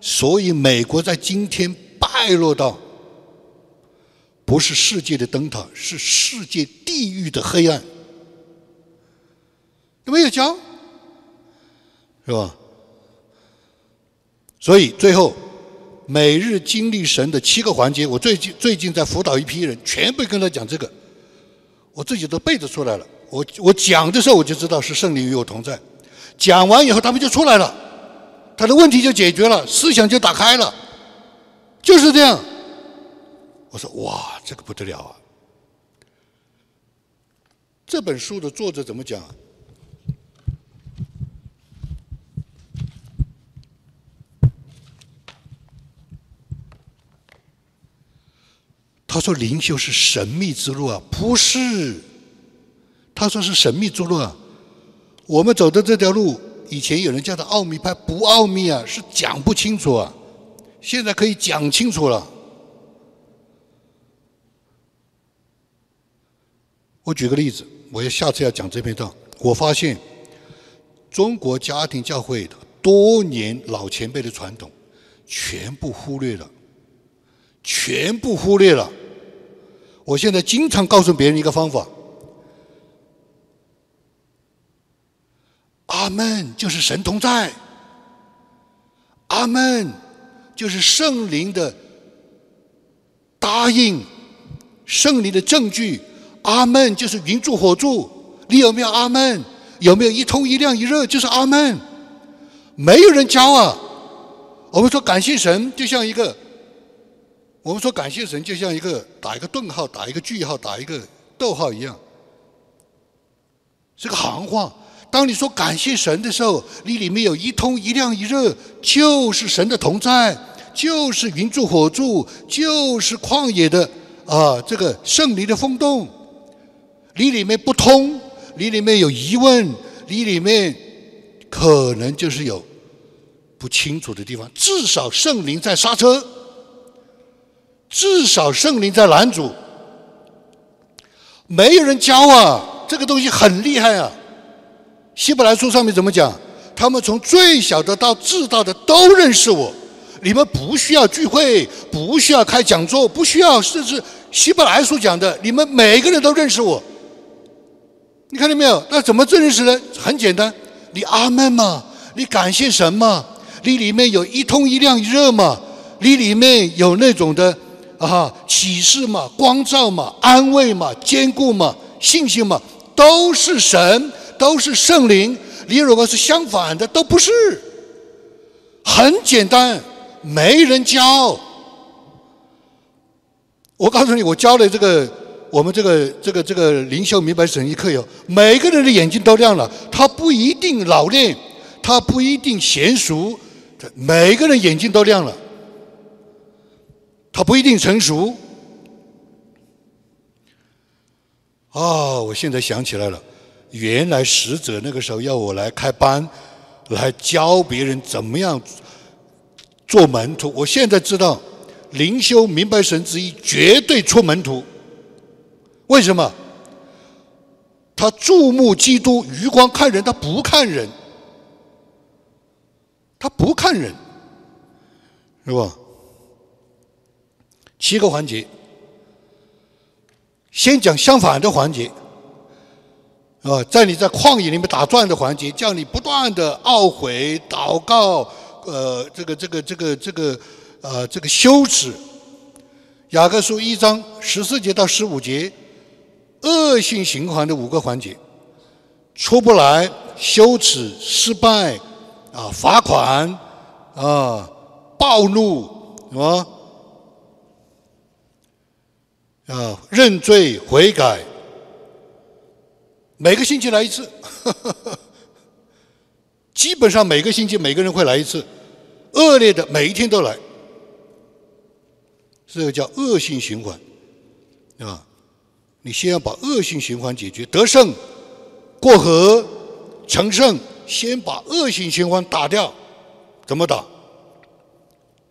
所以美国在今天败落到不是世界的灯塔，是世界地狱的黑暗。没有教，是吧？所以最后，每日经历神的七个环节，我最近最近在辅导一批人，全部跟他讲这个，我自己都背得出来了。我我讲的时候我就知道是圣灵与我同在，讲完以后他们就出来了，他的问题就解决了，思想就打开了，就是这样。我说哇，这个不得了啊！这本书的作者怎么讲？他说：“灵修是神秘之路啊，不是。他说是神秘之路啊。我们走的这条路，以前有人叫它奥秘派，不奥秘啊，是讲不清楚啊。现在可以讲清楚了。我举个例子，我要下次要讲这篇道。我发现中国家庭教会的多年老前辈的传统，全部忽略了。”全部忽略了。我现在经常告诉别人一个方法：阿门就是神同在，阿门就是圣灵的答应，圣灵的证据，阿门就是云柱火柱。你有没有阿门？有没有一通一亮一热？就是阿门。没有人教啊。我们说感谢神，就像一个。我们说感谢神，就像一个打一个顿号、打一个句号、打一个逗号一样，是个行话。当你说感谢神的时候，你里面有一通一亮一热，就是神的同在，就是云柱火柱，就是旷野的啊这个圣灵的风动。你里面不通，你里面有疑问，你里面可能就是有不清楚的地方。至少圣灵在刹车。至少圣灵在拦阻，没有人教啊，这个东西很厉害啊。希伯来书上面怎么讲？他们从最小的到至大的都认识我。你们不需要聚会，不需要开讲座，不需要，甚至希伯来书讲的，你们每个人都认识我。你看到没有？那怎么认识呢？很简单，你阿门嘛，你感谢神嘛，你里面有一通一亮一热嘛，你里面有那种的。啊，启示嘛，光照嘛，安慰嘛，坚固嘛，信心嘛，都是神，都是圣灵。你如果是相反的，都不是。很简单，没人教。我告诉你，我教的这个，我们这个这个这个灵修明白神一课有，每个人的眼睛都亮了。他不一定老练，他不一定娴熟，每个人眼睛都亮了。他不一定成熟。哦，我现在想起来了，原来使者那个时候要我来开班，来教别人怎么样做门徒。我现在知道，灵修明白神之一，绝对出门徒。为什么？他注目基督，余光看人，他不看人，他不看人，是吧？七个环节，先讲相反的环节，啊，在你在旷野里面打转的环节，叫你不断的懊悔、祷告，呃，这个、这个、这个、这个，呃，这个羞耻。雅各书一章十四节到十五节，恶性循环的五个环节，出不来，羞耻、失败，啊，罚款，啊，暴怒，什么？啊，认罪悔改，每个星期来一次，基本上每个星期每个人会来一次，恶劣的每一天都来，这个叫恶性循环，啊，你先要把恶性循环解决，得胜、过河、成胜，先把恶性循环打掉，怎么打？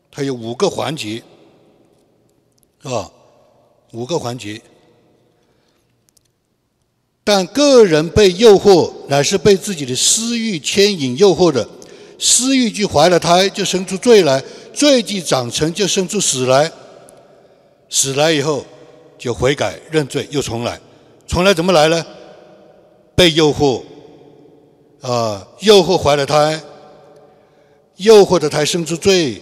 它有五个环节，是吧？五个环节，但个人被诱惑乃是被自己的私欲牵引诱惑的。私欲就怀了胎，就生出罪来；罪既长成，就生出死来。死来以后，就悔改认罪，又重来。重来怎么来呢？被诱惑，啊，诱惑怀了胎，诱惑的胎生出罪，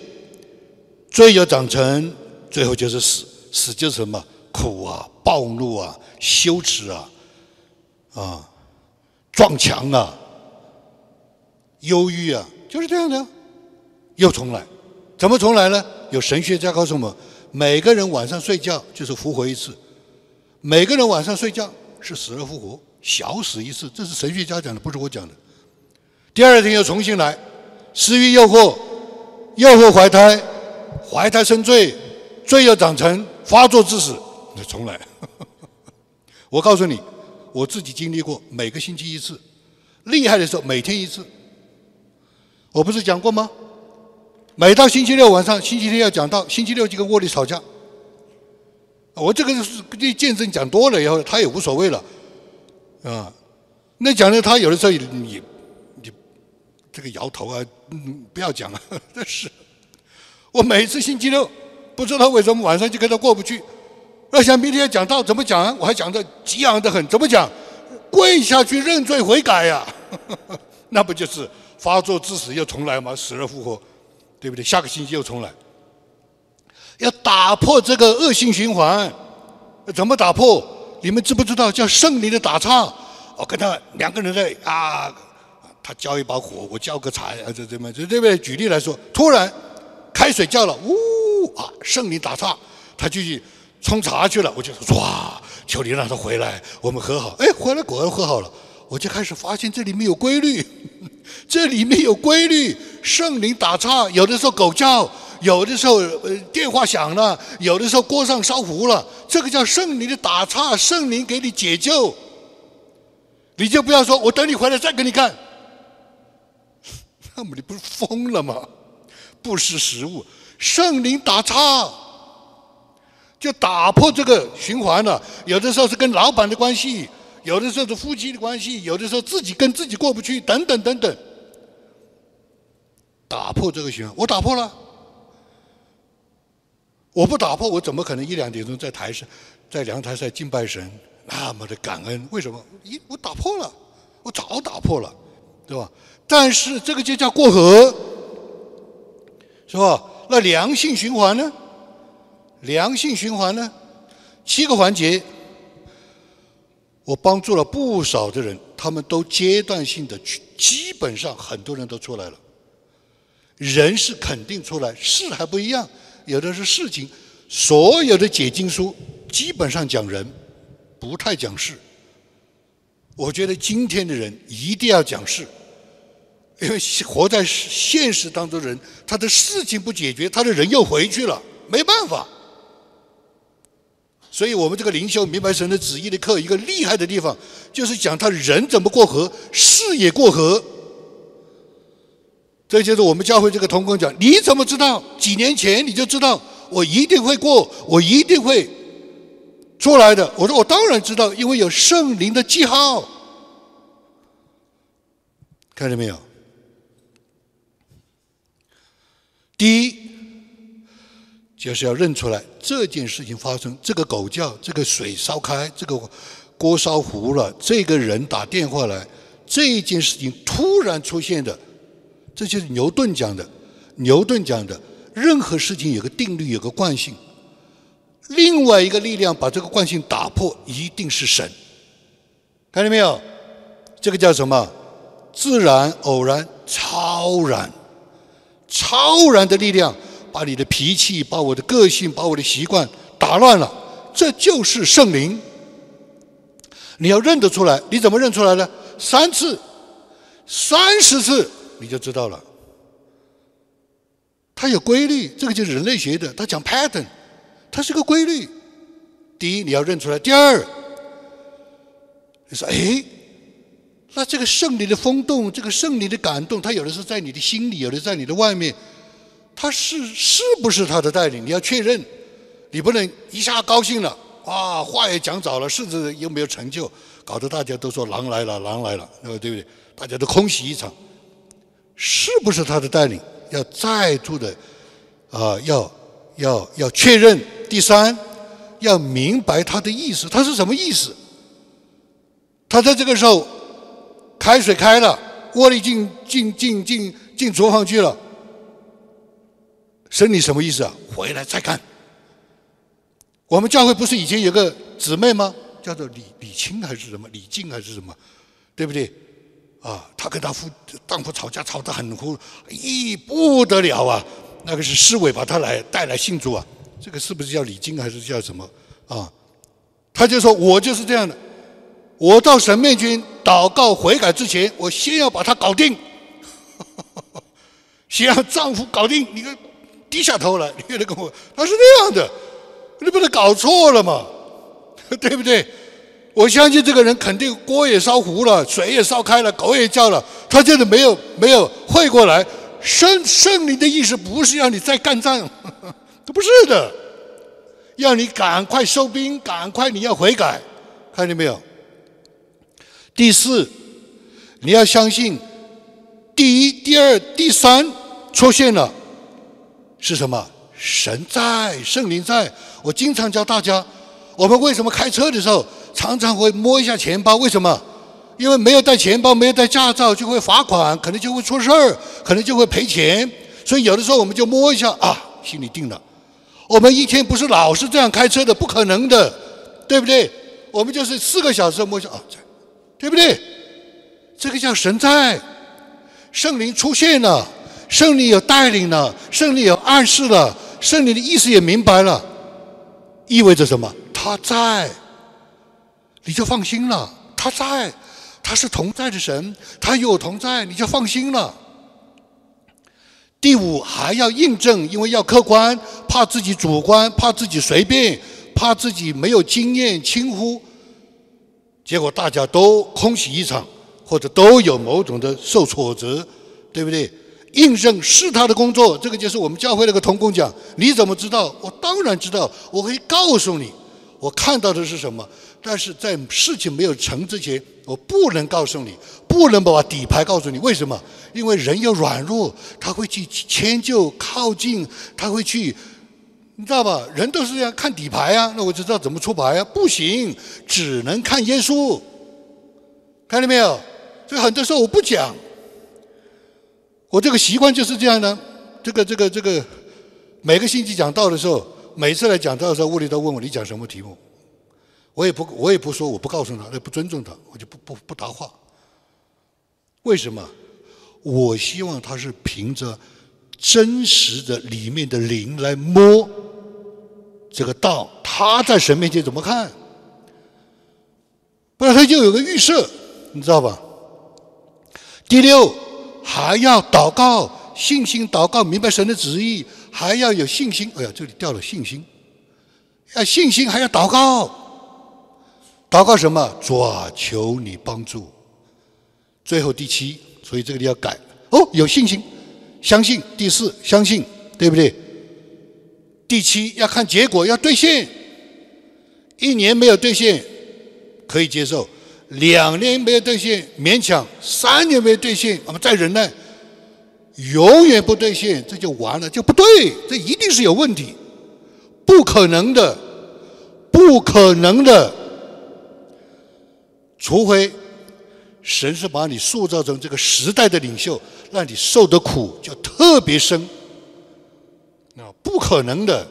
罪又长成，最后就是死。死就是什么？苦啊，暴怒啊，羞耻啊，啊，撞墙啊，忧郁啊，就是这样的。又重来，怎么重来呢？有神学家告诉我们，每个人晚上睡觉就是复活一次，每个人晚上睡觉是死而复活，小死一次，这是神学家讲的，不是我讲的。第二天又重新来，私欲诱惑，诱惑怀胎，怀胎生罪，罪又长成。发作致死，那重来。我告诉你，我自己经历过，每个星期一次，厉害的时候每天一次。我不是讲过吗？每到星期六晚上，星期天要讲到，星期六就跟窝里吵架。我这个是对见证讲多了以后，他也无所谓了，啊。那讲的他有的时候你你这个摇头啊，嗯，不要讲了，这是。我每次星期六。不知道为什么晚上就跟他过不去。要想明天要讲道怎么讲啊？我还讲的激昂的很，怎么讲？跪下去认罪悔改呀！那不就是发作致死又重来吗？死而复活，对不对？下个星期又重来。要打破这个恶性循环，怎么打破？你们知不知道叫圣灵的打岔？我跟他两个人在啊，他浇一把火，我浇个柴啊，这这么这这边举例来说，突然开水叫了，呜。啊，圣灵打岔，他就去冲茶去了。我就说，哇，求你让他回来，我们和好。哎，回来果然和好了。我就开始发现这里面有规律，这里面有规律。圣灵打岔，有的时候狗叫，有的时候呃电话响了，有的时候锅上烧糊了。这个叫圣灵的打岔，圣灵给你解救。你就不要说我等你回来再给你看，那么你不是疯了吗？不识时务。圣灵打岔，就打破这个循环了。有的时候是跟老板的关系，有的时候是夫妻的关系，有的时候自己跟自己过不去，等等等等。打破这个循环，我打破了。我不打破，我怎么可能一两点钟在台上，在阳台上敬拜神，那么的感恩？为什么？一我打破了，我早打破了，对吧？但是这个就叫过河，是吧？那良性循环呢？良性循环呢？七个环节，我帮助了不少的人，他们都阶段性的去，基本上很多人都出来了。人是肯定出来，事还不一样，有的是事情。所有的解经书基本上讲人，不太讲事。我觉得今天的人一定要讲事。因为活在现实当中的，人他的事情不解决，他的人又回去了，没办法。所以我们这个灵修明白神的旨意的课，一个厉害的地方，就是讲他人怎么过河，事也过河。这就是我们教会这个同工讲，你怎么知道？几年前你就知道我一定会过，我一定会出来的。我说我当然知道，因为有圣灵的记号。看见没有？第一，就是要认出来这件事情发生，这个狗叫，这个水烧开，这个锅烧糊了，这个人打电话来，这件事情突然出现的，这就是牛顿讲的。牛顿讲的，任何事情有个定律，有个惯性，另外一个力量把这个惯性打破，一定是神。看见没有？这个叫什么？自然、偶然、超然。超然的力量把你的脾气、把我的个性、把我的习惯打乱了，这就是圣灵。你要认得出来，你怎么认出来呢？三次、三十次，你就知道了。它有规律，这个就是人类学的，它讲 pattern，它是个规律。第一，你要认出来；第二，你说，哎。那这个圣灵的风动，这个圣灵的感动，它有的是在你的心里，有的在你的外面，他是是不是他的带领？你要确认，你不能一下高兴了，啊，话也讲早了，甚至又没有成就，搞得大家都说狼来了，狼来了，对不对？大家都空袭一场，是不是他的带领？要再度的啊，要要要确认。第三，要明白他的意思，他是什么意思？他在这个时候，开水开了，锅里进进进进进厨房去了。神你什么意思啊？回来再看。我们教会不是以前有个姊妹吗？叫做李李青还是什么？李静还是什么？对不对？啊，她跟她夫丈夫吵架吵得很哭，咦不得了啊！那个是市委把她来带来信主啊。这个是不是叫李静还是叫什么？啊，他就说我就是这样的。我到神面前祷告悔改之前，我先要把她搞定，先让丈夫搞定。你看，低下头来，你跟我，他是这样的。你不能搞错了嘛，对不对？我相信这个人肯定锅也烧糊了，水也烧开了，狗也叫了，他就是没有没有会过来。圣圣灵的意思不是让你再干仗，他不是的，要你赶快收兵，赶快你要悔改，看见没有？第四，你要相信，第一、第二、第三出现了是什么？神在，圣灵在。我经常教大家，我们为什么开车的时候常常会摸一下钱包？为什么？因为没有带钱包，没有带驾照，就会罚款，可能就会出事儿，可能就会赔钱。所以有的时候我们就摸一下啊，心里定了。我们一天不是老是这样开车的，不可能的，对不对？我们就是四个小时摸一下啊，对不对？这个叫神在，圣灵出现了，圣灵有带领了，圣灵有暗示了，圣灵的意思也明白了。意味着什么？他在，你就放心了。他在，他是同在的神，他与我同在，你就放心了。第五还要印证，因为要客观，怕自己主观，怕自己随便，怕自己没有经验轻忽，结果大家都空袭一场，或者都有某种的受挫折，对不对？印证是他的工作，这个就是我们教会那个童工讲。你怎么知道？我当然知道，我可以告诉你，我看到的是什么。但是在事情没有成之前，我不能告诉你，不能把底牌告诉你。为什么？因为人又软弱，他会去迁就、靠近，他会去，你知道吧？人都是这样看底牌啊。那我就知道怎么出牌啊？不行，只能看耶稣。看见没有？所以很多时候我不讲。我这个习惯就是这样的，这个这个这个，每个星期讲道的时候，每次来讲道的时候，物理都问我你讲什么题目，我也不我也不说我不告诉他，那不尊重他，我就不不不答话。为什么？我希望他是凭着真实的里面的灵来摸这个道，他在神面前怎么看？不然他就有个预设，你知道吧？第六。还要祷告，信心祷告，明白神的旨意，还要有信心。哎呀，这里掉了信心。要信心，还要祷告。祷告什么？主啊，求你帮助。最后第七，所以这个你要改。哦，有信心，相信。第四，相信，对不对？第七要看结果，要兑现。一年没有兑现，可以接受。两年没有兑现，勉强；三年没有兑现，我们再忍耐。永远不兑现，这就完了，就不对。这一定是有问题，不可能的，不可能的。除非神是把你塑造成这个时代的领袖，让你受的苦就特别深。那不可能的，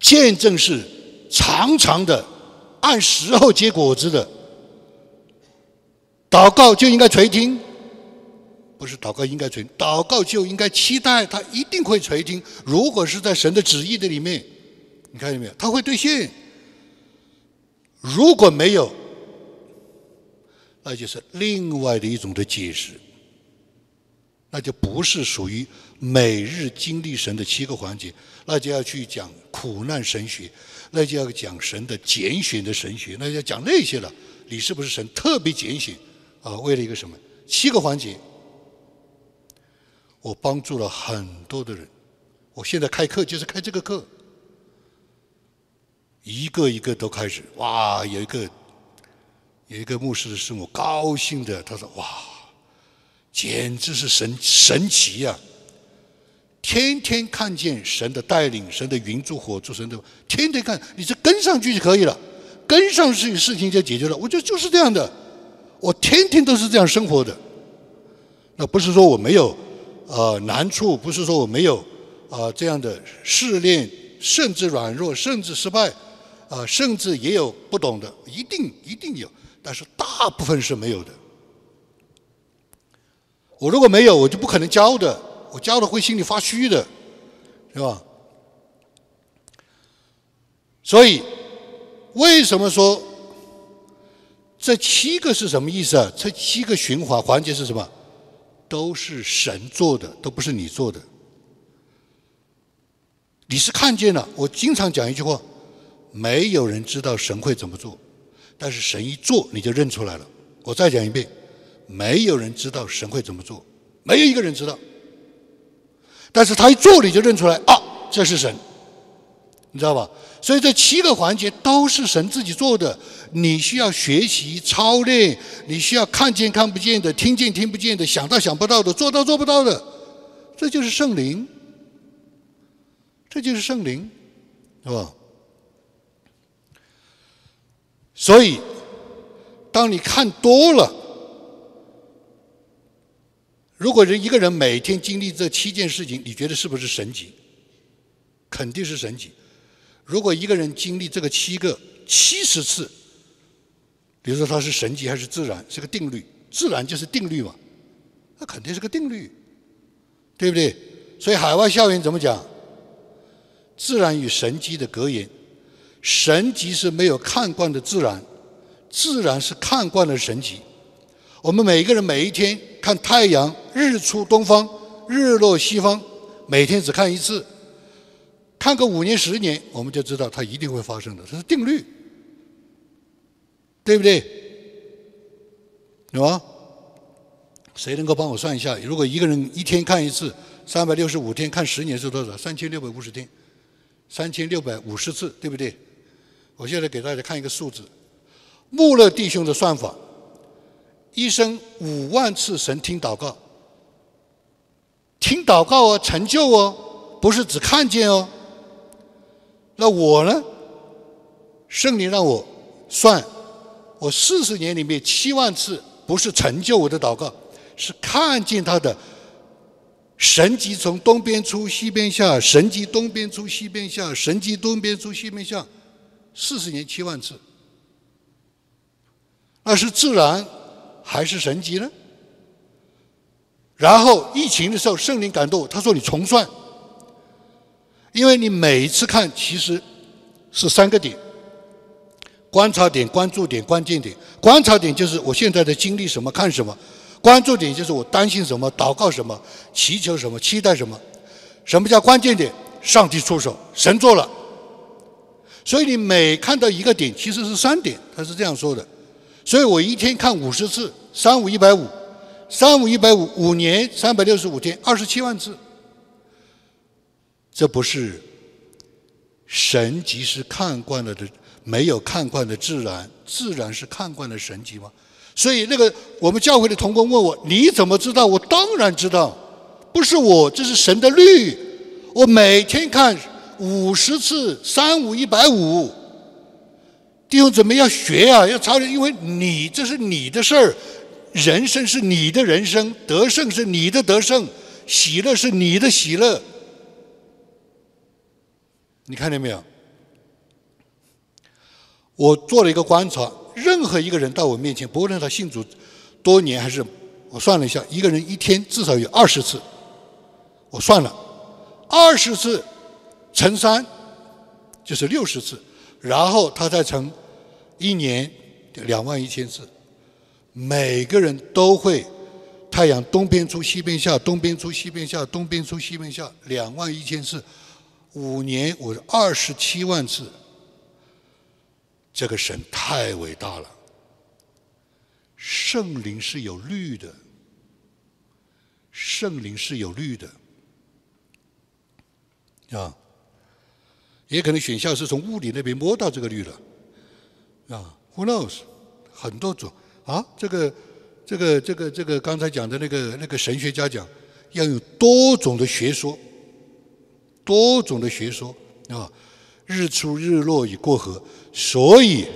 见证是长长的。按时候结果子的祷告就应该垂听，不是祷告应该垂，祷告就应该期待他一定会垂听。如果是在神的旨意的里面，你看见没有？他会兑现。如果没有，那就是另外的一种的解释，那就不是属于每日经历神的七个环节，那就要去讲苦难神学。那就要讲神的拣选的神学，那要讲那些了。你是不是神特别拣选啊？为了一个什么？七个环节，我帮助了很多的人。我现在开课就是开这个课，一个一个都开始哇，有一个有一个牧师的师母高兴的，他说哇，简直是神神奇呀！天天看见神的带领，神的云柱火柱，神的天天看，你这跟上去就可以了，跟上去事情就解决了。我觉得就是这样的，我天天都是这样生活的。那不是说我没有呃难处，不是说我没有啊这样的试炼，甚至软弱，甚至失败，啊，甚至也有不懂的，一定一定有，但是大部分是没有的。我如果没有，我就不可能教的。我教的会心里发虚的，是吧？所以，为什么说这七个是什么意思啊？这七个循环环节是什么？都是神做的，都不是你做的。你是看见了。我经常讲一句话：没有人知道神会怎么做，但是神一做你就认出来了。我再讲一遍：没有人知道神会怎么做，没有一个人知道。但是他一做，你就认出来啊，这是神，你知道吧？所以这七个环节都是神自己做的，你需要学习操练，你需要看见看不见的，听见听不见的，想到想不到的，做到做不到的，这就是圣灵，这就是圣灵，是吧？所以，当你看多了。如果人一个人每天经历这七件事情，你觉得是不是神级？肯定是神级。如果一个人经历这个七个七十次，比如说他是神级还是自然，是个定律，自然就是定律嘛，那肯定是个定律，对不对？所以海外校园怎么讲？自然与神级的格言：神级是没有看惯的自然，自然是看惯了神级。我们每一个人每一天看太阳日出东方，日落西方，每天只看一次，看个五年十年，我们就知道它一定会发生的，这是定律，对不对？有吗？谁能够帮我算一下？如果一个人一天看一次，三百六十五天看十年是多少？三千六百五十天，三千六百五十次，对不对？我现在给大家看一个数字，穆勒弟兄的算法。一生五万次神听祷告，听祷告哦，成就哦，不是只看见哦。那我呢？圣灵让我算，我四十年里面七万次不是成就我的祷告，是看见他的神迹从东边出西边下，神迹东边出西边下，神迹东边出西边下，四十年七万次，那是自然。还是神级呢？然后疫情的时候，圣灵感动，他说：“你重算，因为你每一次看其实是三个点：观察点、关注点、关键点。观察点就是我现在的经历什么，看什么；关注点就是我担心什么、祷告什么、祈求什么、期待什么。什么叫关键点？上帝出手，神做了。所以你每看到一个点，其实是三点。他是这样说的。”所以我一天看五十次，三五一百五，三五一百五，五年三百六十五天，二十七万次。这不是神即是看惯了的，没有看惯的自然，自然是看惯了神级吗？所以那个我们教会的同工问我：“你怎么知道？”我当然知道，不是我，这是神的律。我每天看五十次，三五一百五。弟兄姊妹要学啊，要操练，因为你这是你的事儿，人生是你的人生，得胜是你的得胜，喜乐是你的喜乐。你看见没有？我做了一个观察，任何一个人到我面前，不论他信主多年还是，我算了一下，一个人一天至少有二十次，我算了，二十次乘三就是六十次。然后他再乘一年两万一千次，每个人都会太阳东边出西边下，东边出西边下，东边出西边下，两万一千次，五年我二十七万次，这个神太伟大了。圣灵是有律的，圣灵是有律的，啊。也可能选项是从物理那边摸到这个律了，啊，Who knows？很多种啊，这个这个这个这个刚才讲的那个那个神学家讲，要有多种的学说，多种的学说啊，日出日落已过河，所以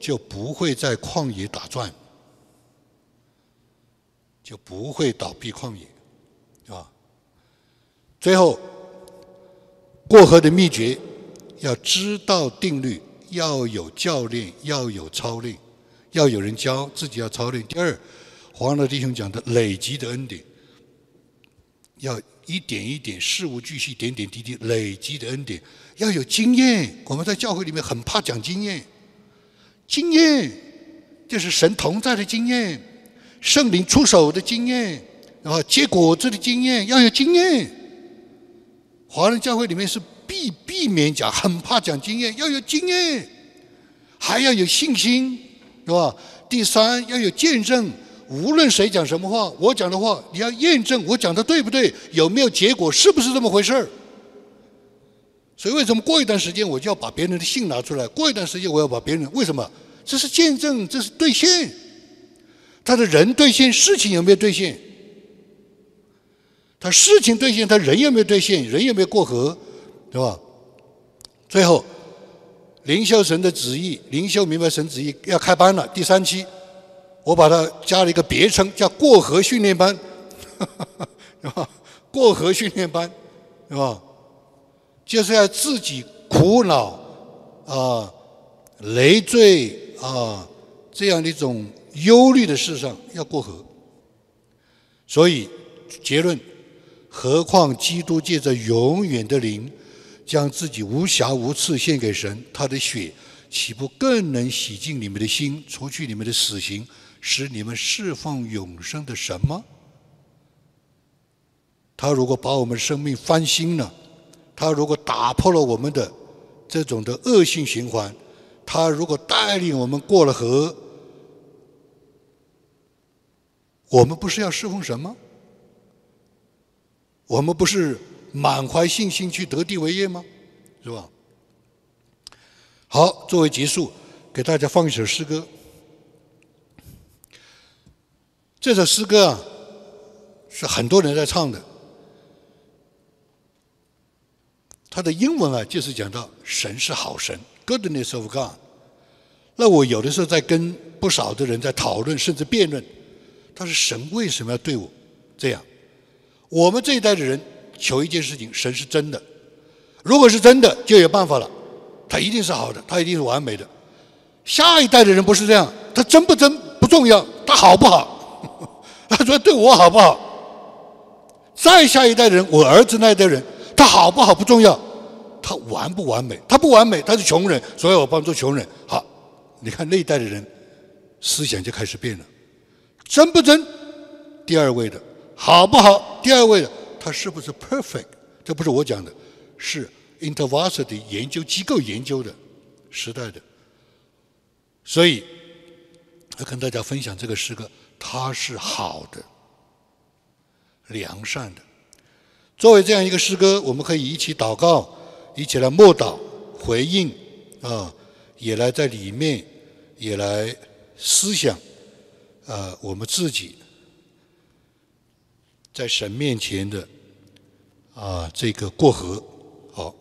就不会在旷野打转，就不会倒闭旷野，啊，最后。过河的秘诀，要知道定律，要有教练，要有操练，要有人教，自己要操练。第二，黄老弟兄讲的累积的恩典，要一点一点事无巨细，点点滴滴累积的恩典，要有经验。我们在教会里面很怕讲经验，经验就是神同在的经验，圣灵出手的经验，啊，结果子的经验，要有经验。华人教会里面是避避免讲，很怕讲经验，要有经验，还要有信心，是吧？第三要有见证，无论谁讲什么话，我讲的话你要验证我讲的对不对，有没有结果，是不是这么回事儿？所以为什么过一段时间我就要把别人的信拿出来？过一段时间我要把别人为什么？这是见证，这是兑现，他的人兑现，事情有没有兑现？他事情兑现，他人有没有兑现？人有没有过河，对吧？最后，灵修神的旨意，灵修明白神旨意要开班了。第三期，我把它加了一个别称，叫过河训练班，是吧？过河训练班，是吧？就是要自己苦恼啊、累赘啊这样的一种忧虑的事上要过河。所以结论。何况基督借着永远的灵，将自己无瑕无疵献给神，他的血岂不更能洗净你们的心，除去你们的死刑，使你们侍奉永生的神吗？他如果把我们生命翻新了，他如果打破了我们的这种的恶性循环，他如果带领我们过了河，我们不是要侍奉神吗？我们不是满怀信心去得地为业吗？是吧？好，作为结束，给大家放一首诗歌。这首诗歌啊，是很多人在唱的。它的英文啊，就是讲到神是好神，Goodness of God。那我有的时候在跟不少的人在讨论，甚至辩论，他说神为什么要对我这样？我们这一代的人求一件事情，神是真的。如果是真的，就有办法了。他一定是好的，他一定是完美的。下一代的人不是这样，他真不真不重要，他好不好？他说对我好不好？再下一代人，我儿子那一代人，他好不好不重要，他完不完美？他不完美，他是穷人，所以我帮助穷人。好，你看那一代的人思想就开始变了，真不真？第二位的。好不好？第二位的，他是不是 perfect？这不是我讲的，是 InterVarsity 研究机构研究的时代的。所以，要跟大家分享这个诗歌，它是好的、良善的。作为这样一个诗歌，我们可以一起祷告，一起来默祷、回应啊，也来在里面，也来思想啊，我们自己。在神面前的啊，这个过河，好。